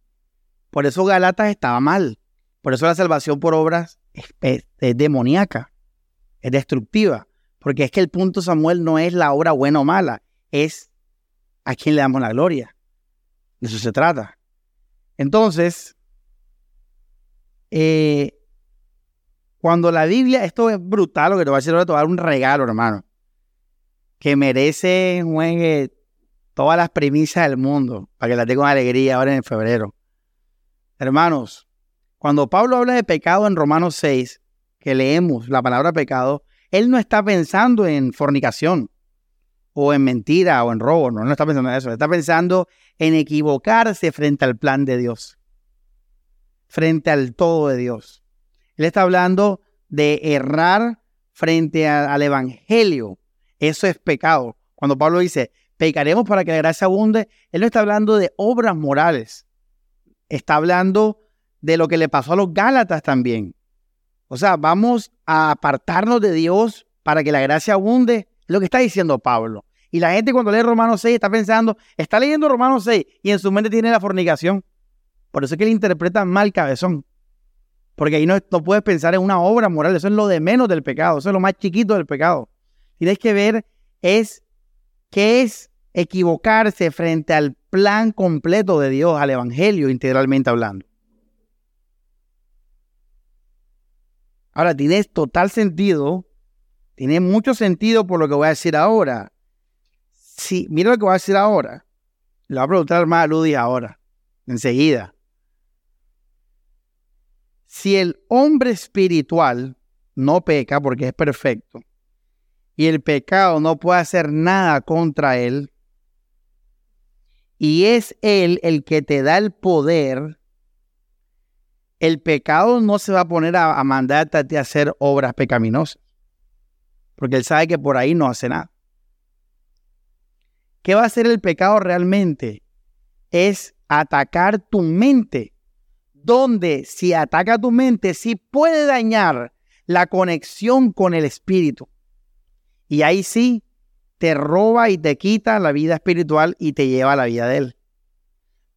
Por eso Galatas estaba mal. Por eso la salvación por obras es, demoníaca, es destructiva. Porque es que el punto, Samuel, no es la obra buena o mala, es a quién le damos la gloria. De eso se trata. Entonces, eh, cuando la Biblia, esto es brutal lo que te voy a decir ahora, te voy a dar un regalo, hermano, que merece, juegue todas las premisas del mundo, para que la tenga con alegría ahora en febrero. Hermanos, cuando Pablo habla de pecado en Romanos 6, que leemos la palabra pecado, él no está pensando en fornicación o en mentira o en robo, no, no está pensando en eso, está pensando en equivocarse frente al plan de Dios, frente al todo de Dios. Él está hablando de errar frente al Evangelio. Eso es pecado. Cuando Pablo dice, pecaremos para que la gracia abunde. Él no está hablando de obras morales. Está hablando de lo que le pasó a los Gálatas también. O sea, vamos a apartarnos de Dios para que la gracia abunde. Lo que está diciendo Pablo. Y la gente cuando lee Romanos 6 está pensando, está leyendo Romanos 6 y en su mente tiene la fornicación. Por eso es que él interpreta mal cabezón. Porque ahí no, no puedes pensar en una obra moral. Eso es lo de menos del pecado. Eso es lo más chiquito del pecado. Tienes que ver es qué es equivocarse frente al plan completo de Dios, al Evangelio, integralmente hablando. Ahora, tiene total sentido, tiene mucho sentido por lo que voy a decir ahora. Sí, mira lo que voy a decir ahora. Le voy a preguntar más a Ludi ahora, enseguida. Si el hombre espiritual no peca porque es perfecto, y el pecado no puede hacer nada contra él, y es él el que te da el poder, el pecado no se va a poner a, mandarte a hacer obras pecaminosas, porque él sabe que por ahí no hace nada. ¿Qué va a hacer el pecado realmente? Es atacar tu mente, donde si ataca tu mente, sí puede dañar la conexión con el espíritu. Y ahí sí, te roba y te quita la vida espiritual y te lleva a la vida de él.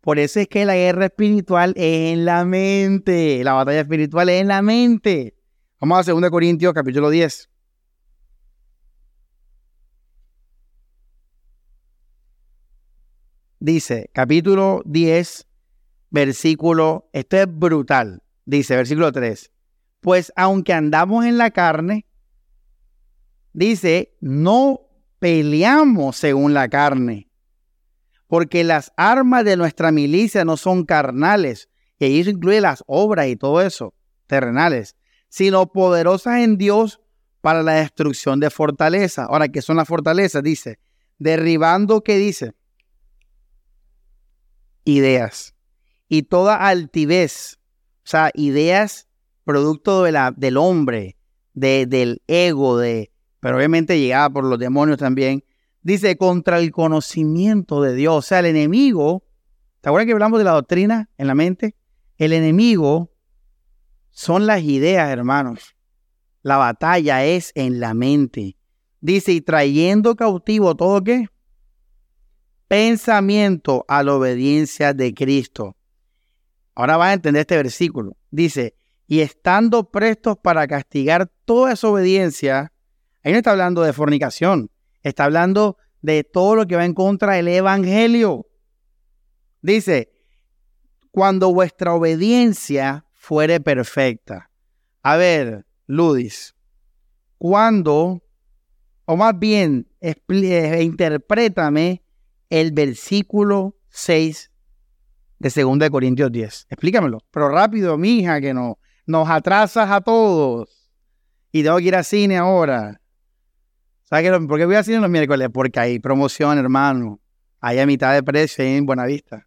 Por eso es que la guerra espiritual es en la mente. La batalla espiritual es en la mente. Vamos a 2 Corintios capítulo 10. Dice, capítulo 10, versículo, esto es brutal. Dice, versículo 3. Pues aunque andamos en la carne, dice, no peleamos según la carne, porque las armas de nuestra milicia no son carnales, y eso incluye las obras y todo eso, terrenales, sino poderosas en Dios para la destrucción de fortaleza. Ahora, ¿qué son las fortalezas? Dice, derribando, ¿qué dice? Ideas. Y toda altivez, o sea, ideas producto de la, del hombre, de, del ego, de, pero obviamente llegada por los demonios también. Dice, contra el conocimiento de Dios. O sea, el enemigo, ¿te acuerdas que hablamos de la doctrina en la mente? El enemigo son las ideas, hermanos. La batalla es en la mente. Dice, y trayendo cautivo todo qué? Pensamiento a la obediencia de Cristo. Ahora vas a entender este versículo. Dice, y estando prestos para castigar toda desobediencia Ahí no está hablando de fornicación, está hablando de todo lo que va en contra del Evangelio. Dice, cuando vuestra obediencia fuere perfecta. A ver, Ludis, cuando, o más bien, eh, interprétame el versículo 6 de 2 Corintios 10. Explícamelo, pero rápido, mija, que no, nos atrasas a todos. Y tengo que ir al cine ahora. ¿Sabes qué? por qué voy a decir los miércoles? Porque hay promoción, hermano. Hay a mitad de precio en Buenavista.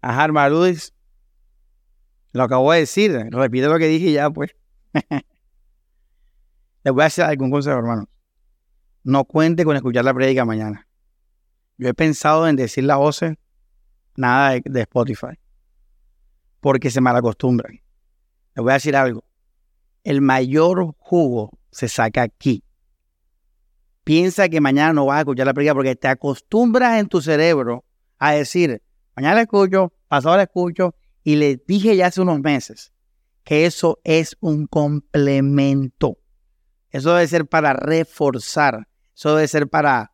Ajá, hermano Lo acabo de decir. Repito lo que dije ya, pues. [laughs] Les voy a hacer algún consejo, hermano no cuente con escuchar la prédica mañana. Yo he pensado en decir la voz, nada de, Spotify, porque se malacostumbran. Les voy a decir algo. El mayor jugo se saca aquí. Piensa que mañana no vas a escuchar la prédica porque te acostumbras en tu cerebro a decir, mañana la escucho, pasado la escucho, y le dije ya hace unos meses que eso es un complemento. Eso debe ser para reforzar eso debe ser para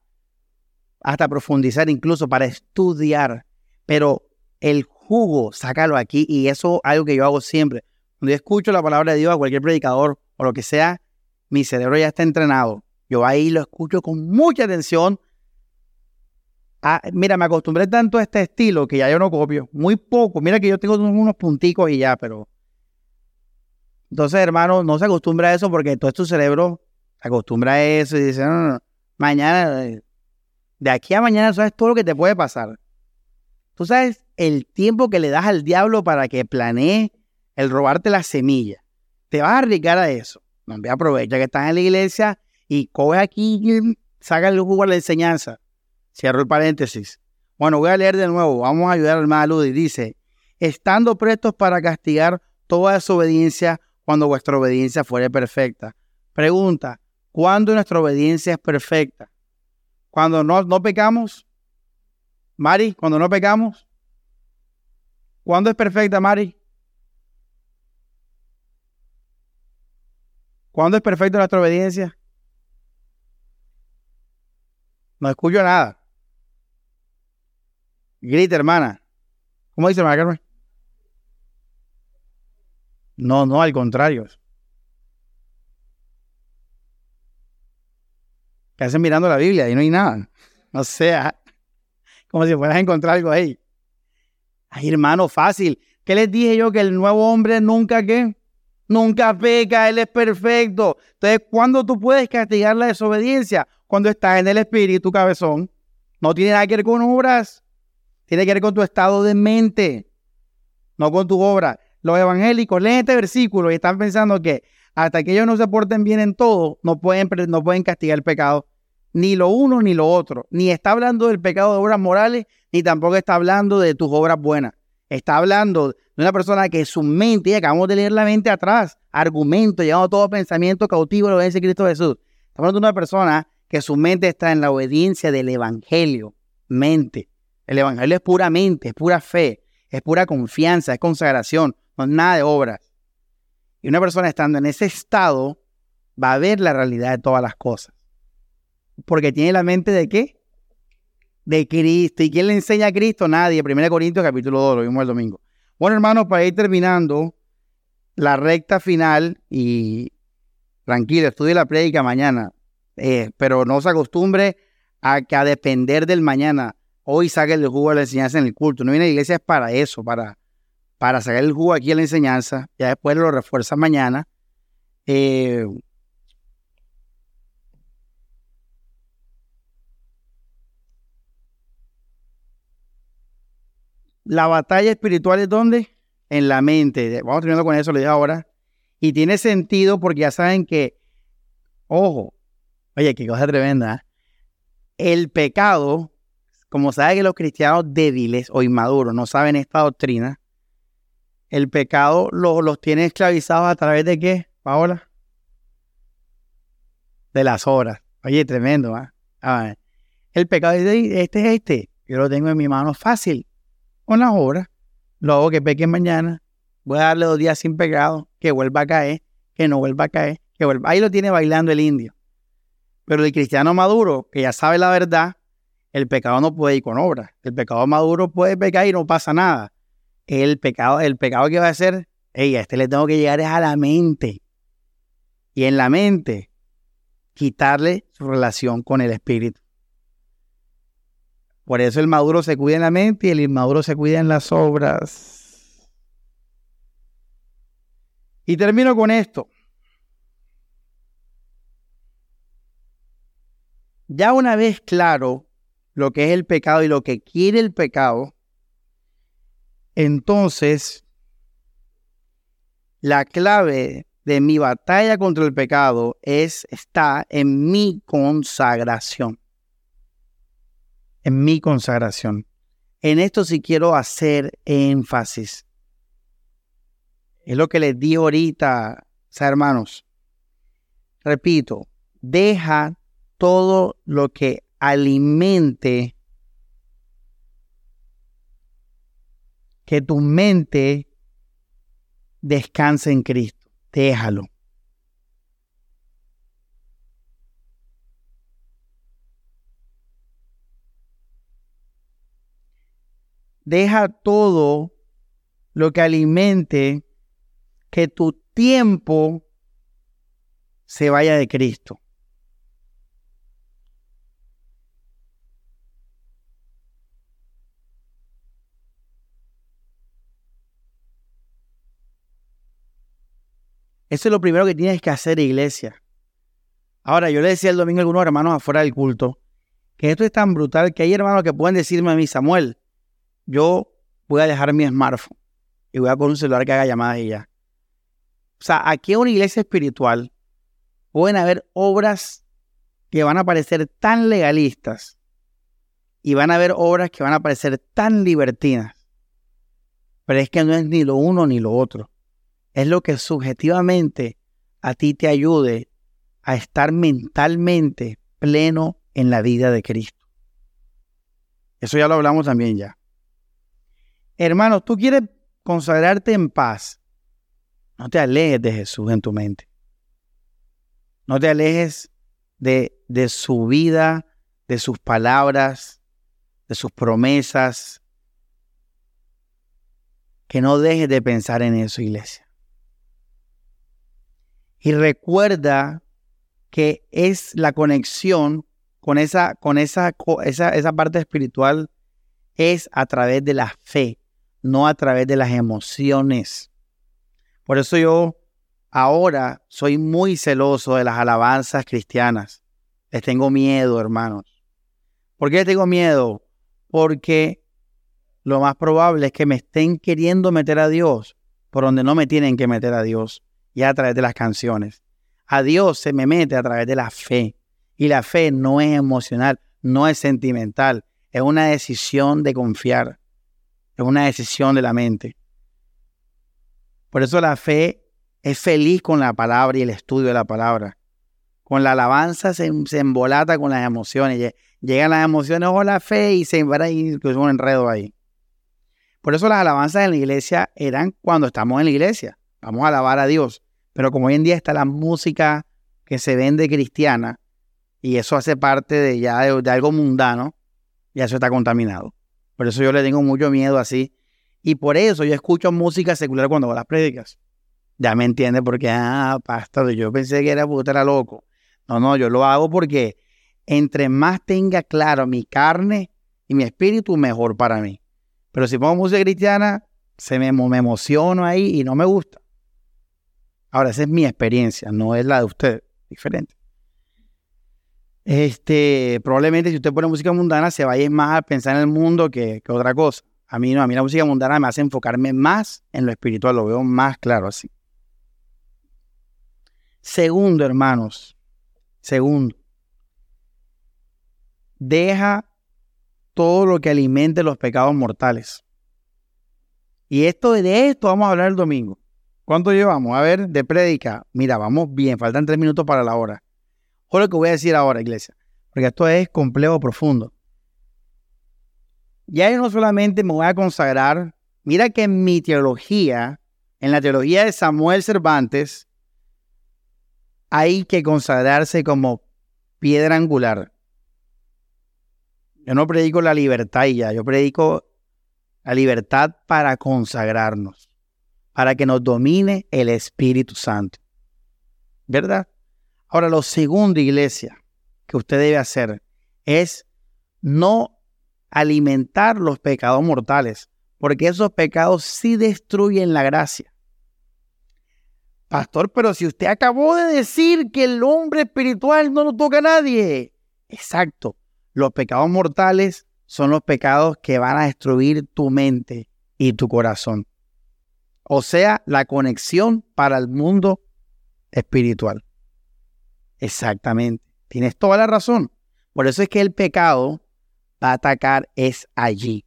hasta profundizar, incluso para estudiar. Pero el jugo, sácalo aquí. Y eso es algo que yo hago siempre. Cuando yo escucho la palabra de Dios a cualquier predicador o lo que sea, mi cerebro ya está entrenado. Yo ahí lo escucho con mucha atención. Ah, mira, me acostumbré tanto a este estilo que ya yo no copio. Muy poco. Mira que yo tengo unos punticos y ya, pero. Entonces, hermano, no se acostumbra a eso porque todo tu cerebro se acostumbra a eso y dice, no, no, no mañana, De aquí a mañana sabes todo lo que te puede pasar. Tú sabes el tiempo que le das al diablo para que planee el robarte la semilla. Te vas a arriesgar a eso. No, aprovecha que estás en la iglesia y coge aquí y saca el jugo a la enseñanza. Cierro el paréntesis. Bueno, voy a leer de nuevo. Vamos a ayudar al más y Dice, estando prestos para castigar toda desobediencia cuando vuestra obediencia fuere perfecta. Pregunta, ¿cuándo nuestra obediencia es perfecta? Cuando no, no pecamos. Mari, cuando no pecamos. ¿Cuándo es perfecta, Mari? ¿Cuándo es perfecta nuestra obediencia? No escucho nada. Grita, hermana. ¿Cómo dice, hermana Carmen? No, no, al contrario. ¿Qué hacen mirando la Biblia? Y no hay nada. O sea, [laughs] como si fueras a encontrar algo ahí. Ay, hermano, fácil. ¿Qué les dije yo? Que el nuevo hombre nunca, ¿qué? Nunca peca, Él es perfecto. Entonces, ¿cuándo tú puedes castigar la desobediencia? Cuando estás en el espíritu, cabezón. No tiene nada que ver con obras. Tiene que ver con tu estado de mente, no con tu obra. Los evangélicos leen este versículo y están pensando que hasta que ellos no se porten bien en todo, no pueden, no pueden castigar el pecado. Ni lo uno ni lo otro. Ni está hablando del pecado de obras morales, ni tampoco está hablando de tus obras buenas. Está hablando de una persona que su mente, y acabamos de leer la mente atrás, argumento, llevando todo pensamiento cautivo a lo que Cristo Jesús. Estamos hablando de una persona que su mente está en la obediencia del Evangelio. Mente. El Evangelio es pura mente, es pura fe, es pura confianza, es consagración, no es nada de obras. Y una persona estando en ese estado va a ver la realidad de todas las cosas. Porque tiene la mente de qué? de Cristo. ¿Y quién le enseña a Cristo? Nadie. 1 Corintios capítulo 2, lo vimos el domingo. Bueno, hermanos, para ir terminando la recta final y tranquilo, estudie la prédica mañana, eh, pero no se acostumbre a, que a depender del mañana. Hoy saque el jugo de la enseñanza en el culto. No viene a la iglesia es para eso, para, para sacar el jugo aquí en la enseñanza. Ya después lo refuerza mañana. Eh, La batalla espiritual es dónde? En la mente. Vamos terminando con eso, le digo ahora. Y tiene sentido porque ya saben que, ojo, oye, qué cosa tremenda. ¿eh? El pecado, como saben que los cristianos débiles o inmaduros no saben esta doctrina, el pecado los tiene esclavizados a través de qué, Paola? De las horas. Oye, tremendo, ¿ah? ¿eh? El pecado es este es este. Yo lo tengo en mi mano fácil con las obras, luego que peque mañana, voy a darle dos días sin pecado, que vuelva a caer, que no vuelva a caer, que vuelva. Ahí lo tiene bailando el indio. Pero el cristiano maduro, que ya sabe la verdad, el pecado no puede ir con obras. El pecado maduro puede pecar y no pasa nada. El pecado, el pecado que va a hacer, ella, este le tengo que llegar es a la mente. Y en la mente, quitarle su relación con el espíritu. Por eso el maduro se cuida en la mente y el inmaduro se cuida en las obras. Y termino con esto. Ya una vez claro lo que es el pecado y lo que quiere el pecado, entonces la clave de mi batalla contra el pecado es está en mi consagración en mi consagración. En esto sí quiero hacer énfasis. Es lo que les di ahorita, hermanos. Repito, deja todo lo que alimente que tu mente descanse en Cristo. Déjalo. deja todo lo que alimente que tu tiempo se vaya de Cristo. Eso es lo primero que tienes que hacer, iglesia. Ahora, yo le decía el domingo a algunos hermanos afuera del culto que esto es tan brutal que hay hermanos que pueden decirme a mí, Samuel, yo voy a dejar mi smartphone y voy a poner un celular que haga llamadas y ya. O sea, aquí en una iglesia espiritual pueden haber obras que van a parecer tan legalistas y van a haber obras que van a parecer tan libertinas. Pero es que no es ni lo uno ni lo otro. Es lo que subjetivamente a ti te ayude a estar mentalmente pleno en la vida de Cristo. Eso ya lo hablamos también ya. Hermanos, tú quieres consagrarte en paz. No te alejes de Jesús en tu mente. No te alejes de, de su vida, de sus palabras, de sus promesas. Que no dejes de pensar en eso, iglesia. Y recuerda que es la conexión con esa, con esa, esa, esa parte espiritual es a través de la fe, no a través de las emociones. Por eso yo ahora soy muy celoso de las alabanzas cristianas. Les tengo miedo, hermanos. ¿Por qué les tengo miedo? Porque lo más probable es que me estén queriendo meter a Dios por donde no me tienen que meter a Dios, y a través de las canciones. A Dios se me mete a través de la fe. Y la fe no es emocional, no es sentimental, es una decisión de confiar, es una decisión de la mente. Por eso la fe es feliz con la palabra y el estudio de la palabra. Con la alabanza se, embolata con las emociones. Llegan las emociones o la fe y se es un enredo ahí. Por eso las alabanzas en la iglesia eran cuando estamos en la iglesia. Vamos a alabar a Dios. Pero como hoy en día está la música que se vende cristiana, y eso hace parte de ya de, algo mundano, ya eso está contaminado. Por eso yo le tengo mucho miedo así. Y por eso yo escucho música secular cuando hago las prédicas. Ya me entiende porque, ah, pastor, yo pensé que era puta, era loco. No, no, yo lo hago porque entre más tenga claro mi carne y mi espíritu, mejor para mí. Pero si pongo música cristiana, se me, me emociono ahí y no me gusta. Ahora, esa es mi experiencia, no es la de usted, diferente. Este, probablemente si usted pone música mundana se vaya más a pensar en el mundo que, otra cosa. A mí no, a mí la música mundana me hace enfocarme más en lo espiritual, lo veo más claro así. Segundo, hermanos, segundo, deja todo lo que alimente los pecados mortales. Y esto de esto vamos a hablar el domingo. ¿Cuánto llevamos? A ver, de prédica. Mira, vamos bien, faltan tres minutos para la hora. O lo que voy a decir ahora, iglesia, porque esto es complejo, profundo. Ya yo no solamente me voy a consagrar, mira que en mi teología, en la teología de Samuel Cervantes, hay que consagrarse como piedra angular. Yo no predico la libertad ya, yo predico la libertad para consagrarnos, para que nos domine el Espíritu Santo. ¿Verdad? Ahora, lo segundo, iglesia, que usted debe hacer es no alimentar los pecados mortales, porque esos pecados sí destruyen la gracia. Pastor, pero si usted acabó de decir que el hombre espiritual no lo toca a nadie. Exacto. Los pecados mortales son los pecados que van a destruir tu mente y tu corazón. O sea, la conexión para el mundo espiritual. Exactamente. Tienes toda la razón. Por eso es que el pecado va a atacar es allí,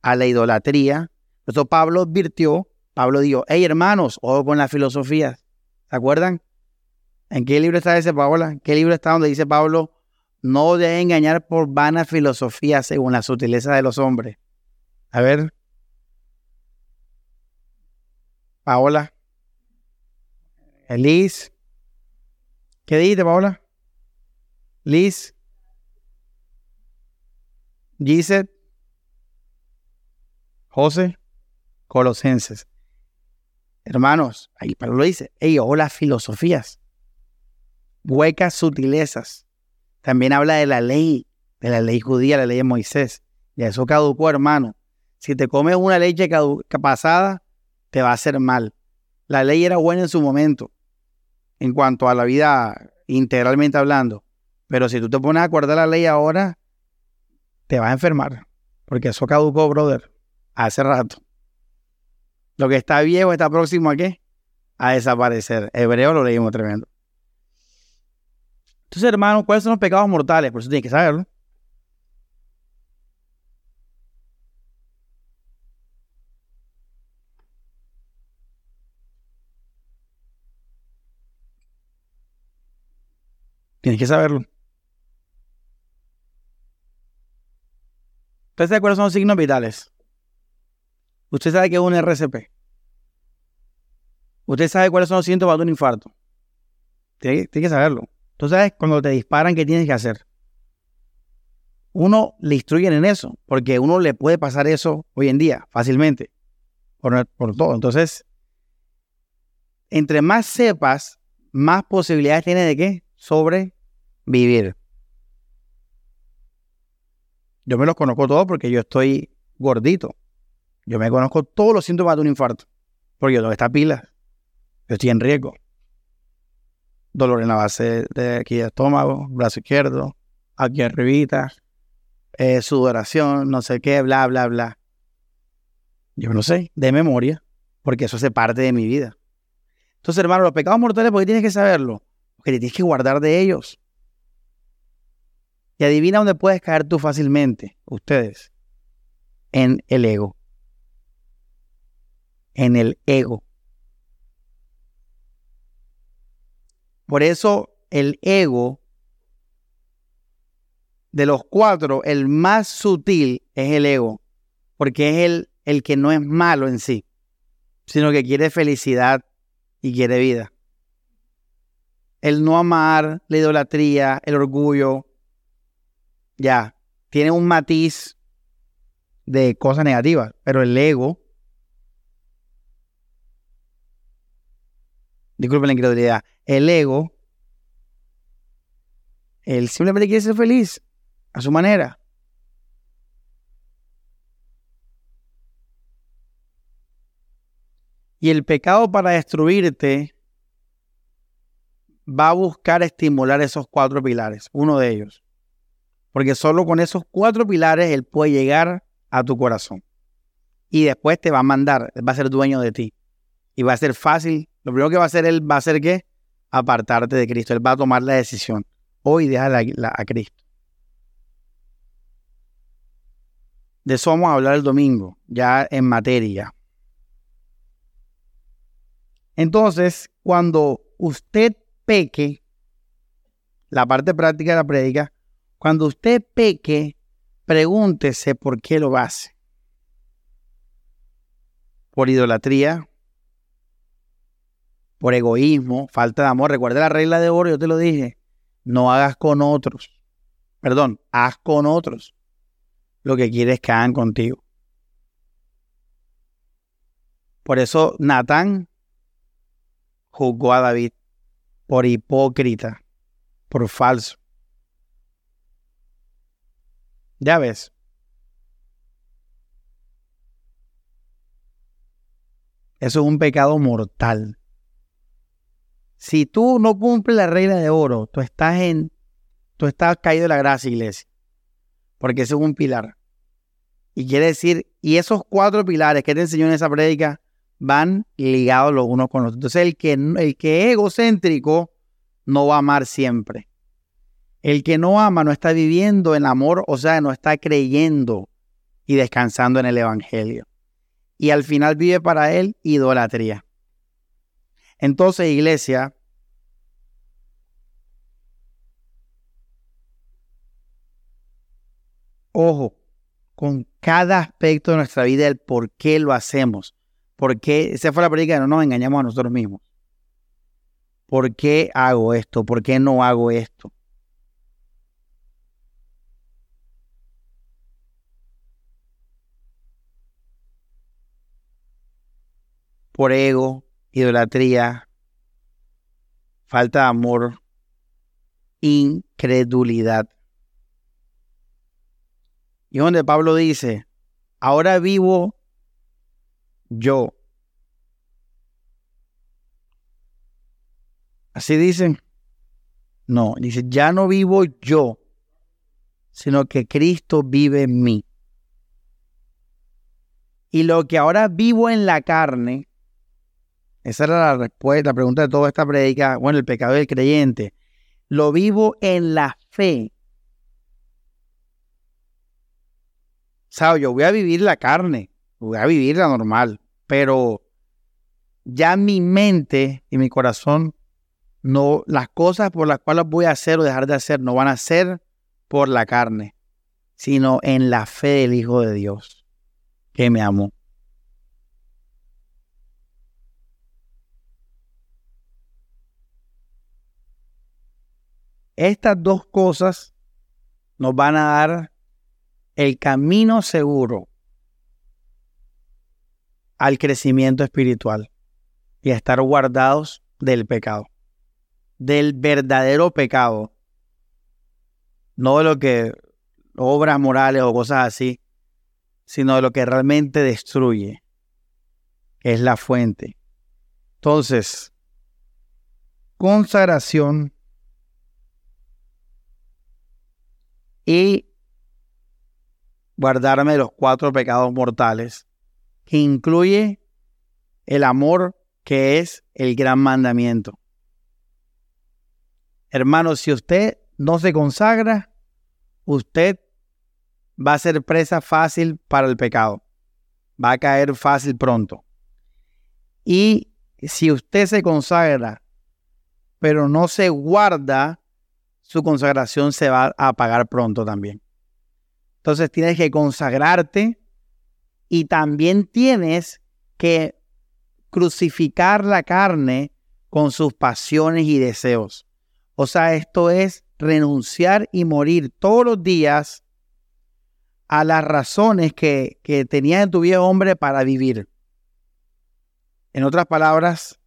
a la idolatría. Por eso Pablo advirtió, Pablo dijo, hey hermanos, ojo con las filosofías. ¿Se acuerdan? ¿En qué libro está ese, Paola? ¿Qué libro está donde dice Pablo, no debe engañar por vana filosofía según la sutileza de los hombres? A ver. Paola. Elise. ¿Qué dijiste, Paola? Liz. Gisette. José. Colosenses. Hermanos, ahí Pablo lo dice. Ey, o las filosofías. Huecas sutilezas. También habla de la ley, de la ley judía, la ley de Moisés. Y eso caducó, hermano. Si te comes una leche pasada, te va a hacer mal. La ley era buena en su momento en cuanto a la vida integralmente hablando. Pero si tú te pones a acordar la ley ahora, te vas a enfermar. Porque eso caducó, brother, hace rato. Lo que está viejo está próximo a qué? A desaparecer. Hebreo lo leímos tremendo. Entonces, hermano, ¿cuáles son los pecados mortales? Por eso tienes que saberlo. Tienes que saberlo. ¿Usted sabe cuáles son los signos vitales? Usted sabe que es un RCP. Usted sabe cuáles son los síntomas de un infarto. Tiene, que saberlo. Tú sabes cuando te disparan qué tienes que hacer. Uno le instruyen en eso, porque uno le puede pasar eso hoy en día fácilmente, por, por todo. Entonces, entre más sepas, más posibilidades tienes de qué? Sobrevivir. Yo me los conozco todos porque yo estoy gordito. Yo me conozco todos los síntomas de un infarto. Porque yo tengo esta pila. Yo estoy en riesgo. Dolor en la base de aquí del estómago, brazo izquierdo, aquí arribita, eh, sudoración, no sé qué, bla, bla, bla. Yo no sé, de memoria, porque eso hace parte de mi vida. Entonces, hermano, los pecados mortales, ¿por qué tienes que saberlo? Porque te tienes que guardar de ellos. Y adivina dónde puedes caer tú fácilmente, ustedes, en el ego. En el ego. Por eso el ego, de los cuatro, el más sutil es el ego, porque es el, el que no es malo en sí, sino que quiere felicidad y quiere vida. El no amar, la idolatría, el orgullo, ya, tiene un matiz de cosas negativas, pero el ego, disculpen la incredulidad, el ego, él simplemente quiere ser feliz a su manera. Y el pecado para destruirte va a buscar estimular esos cuatro pilares, uno de ellos. Porque solo con esos cuatro pilares Él puede llegar a tu corazón. Y después te va a mandar, va a ser dueño de ti. Y va a ser fácil. Lo primero que va a hacer Él va a ser que apartarte de Cristo. Él va a tomar la decisión. Hoy deja a Cristo. De eso vamos a hablar el domingo, ya en materia. Entonces, cuando usted peque, la parte práctica de la prédica, cuando usted peque, pregúntese por qué lo hace. Por idolatría, por egoísmo, falta de amor. Recuerda la regla de oro, yo te lo dije. No hagas con otros. Perdón, haz con otros lo que quieres que hagan contigo. Por eso Natán juzgó a David por hipócrita, por falso. Ya ves. Eso es un pecado mortal. Si tú no cumples la regla de oro, tú estás en, tú estás caído de la gracia, iglesia. Porque ese es un pilar. Y quiere decir, y esos cuatro pilares que te enseñó en esa prédica van ligados los unos con los otros. Entonces, el que, el que es egocéntrico no va a amar siempre. El que no ama no está viviendo en amor, o sea, no está creyendo y descansando en el Evangelio. Y al final vive para él idolatría. Entonces, iglesia, ojo con cada aspecto de nuestra vida, el por qué lo hacemos. ¿Por qué? Esa fue la película, no nos engañamos a nosotros mismos. ¿Por qué hago esto? ¿Por qué no hago esto? por ego, idolatría, falta de amor, incredulidad. Y donde Pablo dice, ahora vivo yo. Así dicen. No, dice, ya no vivo yo. sino que Cristo vive en mí. Y lo que ahora vivo en la carne, esa era la respuesta, la pregunta de toda esta predica, bueno, el pecado del creyente, lo vivo en la fe. ¿Sabes? Yo voy a vivir la carne, voy a vivir la normal, pero ya mi mente y mi corazón, no, las cosas por las cuales voy a hacer o dejar de hacer no van a ser por la carne, sino en la fe del Hijo de Dios que me amó. Estas dos cosas nos van a dar el camino seguro al crecimiento espiritual y a estar guardados del pecado, del verdadero pecado, no de lo que obras morales o cosas así, sino de lo que realmente destruye, que es la fuente. Entonces, consagración y guardarme de los cuatro pecados mortales, que incluye el amor que es el gran mandamiento. Hermano, si usted no se consagra, usted va a ser presa fácil para el pecado. Va a caer fácil pronto. Y si usted se consagra, pero no se guarda, su consagración se va a apagar pronto también. Entonces tienes que consagrarte y también tienes que crucificar la carne con sus pasiones y deseos. O sea, esto es renunciar y morir todos los días a las razones que, que tenías en tu viejo hombre para vivir. En otras palabras,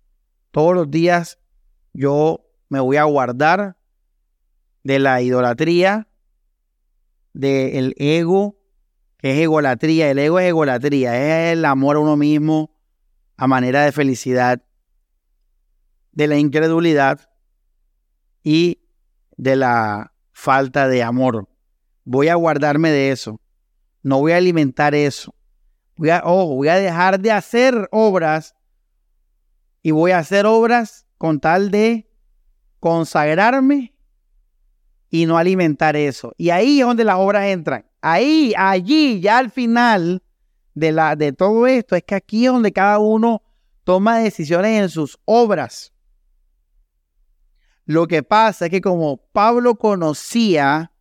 todos los días yo me voy a guardar de la idolatría, del ego, es egolatría. El ego es egolatría, es el amor a uno mismo a manera de felicidad, de la incredulidad y de la falta de amor. Voy a guardarme de eso. No voy a alimentar eso. Voy a, voy a dejar de hacer obras y voy a hacer obras con tal de consagrarme y no alimentar eso. Y ahí es donde las obras entran. Ahí, allí, ya al final de, la, de todo esto, es que aquí es donde cada uno toma decisiones en sus obras. Lo que pasa es que como Pablo conocía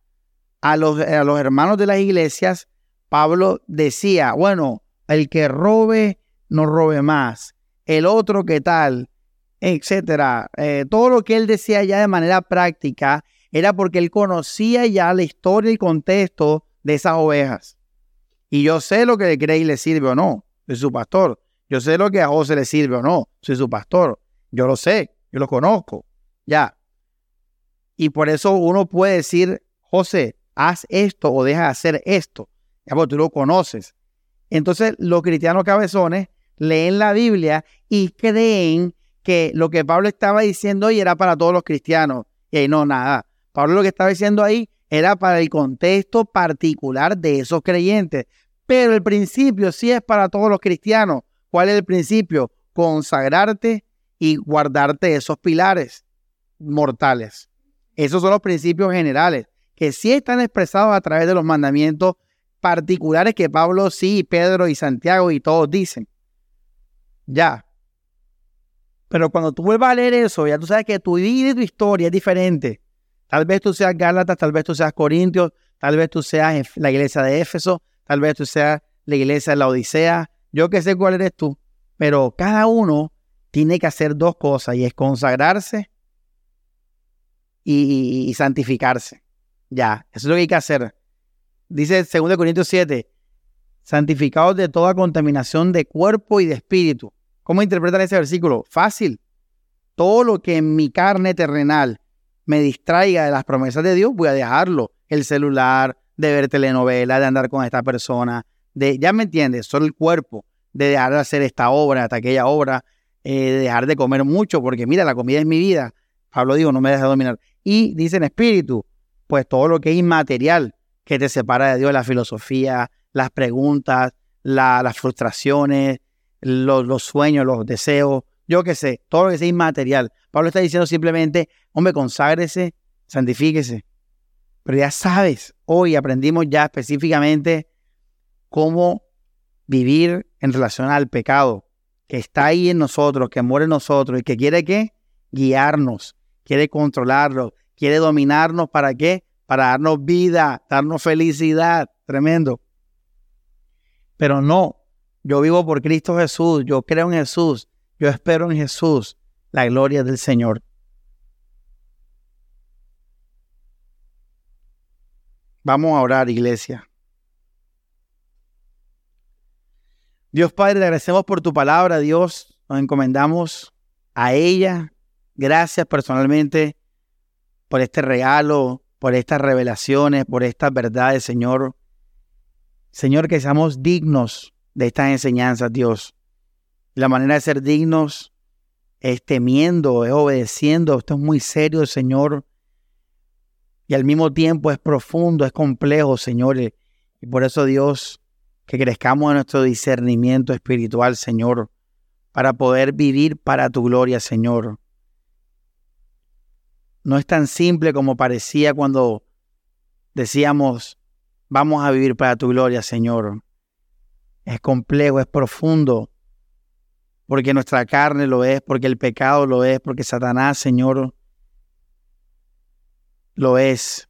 a los, a los hermanos de las iglesias, Pablo decía, bueno, el que robe, no robe más. El otro, ¿qué tal? Etcétera. Eh, todo lo que él decía ya de manera práctica era porque él conocía ya la historia y contexto de esas ovejas. Y yo sé lo que le cree y le sirve o no. Soy su pastor. Yo sé lo que a José le sirve o no. Soy su pastor. Yo lo sé. Yo lo conozco. Ya. Y por eso uno puede decir, José, haz esto o deja de hacer esto. Ya, porque tú lo conoces. Entonces, los cristianos cabezones leen la Biblia y creen que lo que Pablo estaba diciendo hoy era para todos los cristianos. Y ahí no, nada. Pablo lo que estaba diciendo ahí era para el contexto particular de esos creyentes. Pero el principio sí es para todos los cristianos. ¿Cuál es el principio? Consagrarte y guardarte esos pilares mortales. Esos son los principios generales que sí están expresados a través de los mandamientos particulares que Pablo sí, Pedro y Santiago y todos dicen. Ya. Pero cuando tú vuelvas a leer eso, ya tú sabes que tu vida y tu historia es diferente. Tal vez tú seas Gálatas, tal vez tú seas Corintios, tal vez tú seas la iglesia de Éfeso, tal vez tú seas la iglesia de la Odisea. Yo que sé cuál eres tú, pero cada uno tiene que hacer dos cosas y es consagrarse y, santificarse. Ya, eso es lo que hay que hacer. Dice 2 Corintios 7, santificados de toda contaminación de cuerpo y de espíritu. ¿Cómo interpretar ese versículo? Fácil. Todo lo que en mi carne terrenal me distraiga de las promesas de Dios, voy a dejarlo. El celular, de ver telenovela, de andar con esta persona, de, ya me entiendes, solo el cuerpo, de dejar de hacer esta obra, hasta aquella obra, eh, de dejar de comer mucho, porque mira, la comida es mi vida. Pablo dijo, no me dejes dominar. Y dice en espíritu, pues todo lo que es inmaterial, que te separa de Dios, la filosofía, las preguntas, las frustraciones, los, sueños, los deseos, yo qué sé, todo lo que sea inmaterial. Pablo está diciendo simplemente, hombre, conságrese, santifíquese. Pero ya sabes, hoy aprendimos ya específicamente cómo vivir en relación al pecado que está ahí en nosotros, que muere en nosotros y que quiere que guiarnos, quiere controlarlo, quiere dominarnos para qué? Para darnos vida, darnos felicidad, tremendo. Pero no, yo vivo por Cristo Jesús, yo creo en Jesús, yo espero en Jesús, la gloria del Señor. Vamos a orar, iglesia. Dios Padre, te agradecemos por tu palabra, Dios. Nos encomendamos a ella. Gracias personalmente por este regalo, por estas revelaciones, por estas verdades, Señor. Señor, que seamos dignos de estas enseñanzas, Dios. La manera de ser dignos es temiendo, es obedeciendo. Esto es muy serio, Señor. Y al mismo tiempo es profundo, es complejo, Señor. Y por eso, Dios, que crezcamos en nuestro discernimiento espiritual, Señor, para poder vivir para tu gloria, Señor. No es tan simple como parecía cuando decíamos, vamos a vivir para tu gloria, Señor. Es complejo, es profundo, porque nuestra carne lo es, porque el pecado lo es, porque Satanás, Señor, lo es.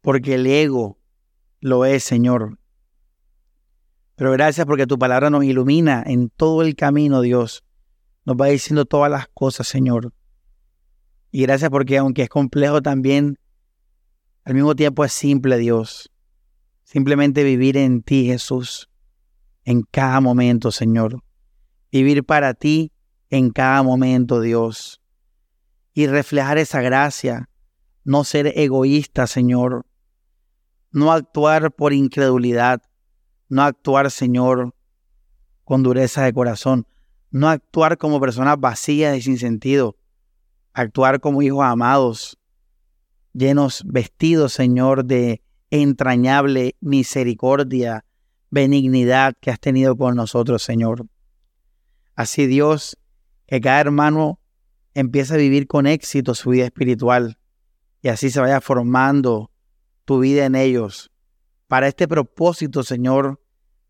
Porque el ego lo es, Señor. Pero gracias porque tu palabra nos ilumina en todo el camino, Dios. Nos va diciendo todas las cosas, Señor. Y gracias porque aunque es complejo también, al mismo tiempo es simple, Dios. Simplemente vivir en ti, Jesús, en cada momento, Señor. Vivir para ti en cada momento, Dios. Y reflejar esa gracia, no ser egoísta, Señor, no actuar por incredulidad, no actuar, Señor, con dureza de corazón, no actuar como personas vacías y sin sentido, actuar como hijos amados, llenos, vestidos, Señor, de entrañable misericordia, benignidad que has tenido con nosotros, Señor. Así Dios, que cada hermano empieza a vivir con éxito su vida espiritual y así se vaya formando tu vida en ellos para este propósito, Señor,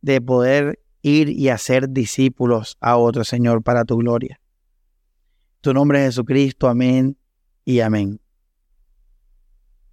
de poder ir y hacer discípulos a otros, Señor, para tu gloria. Tu nombre es Jesucristo, amén y amén.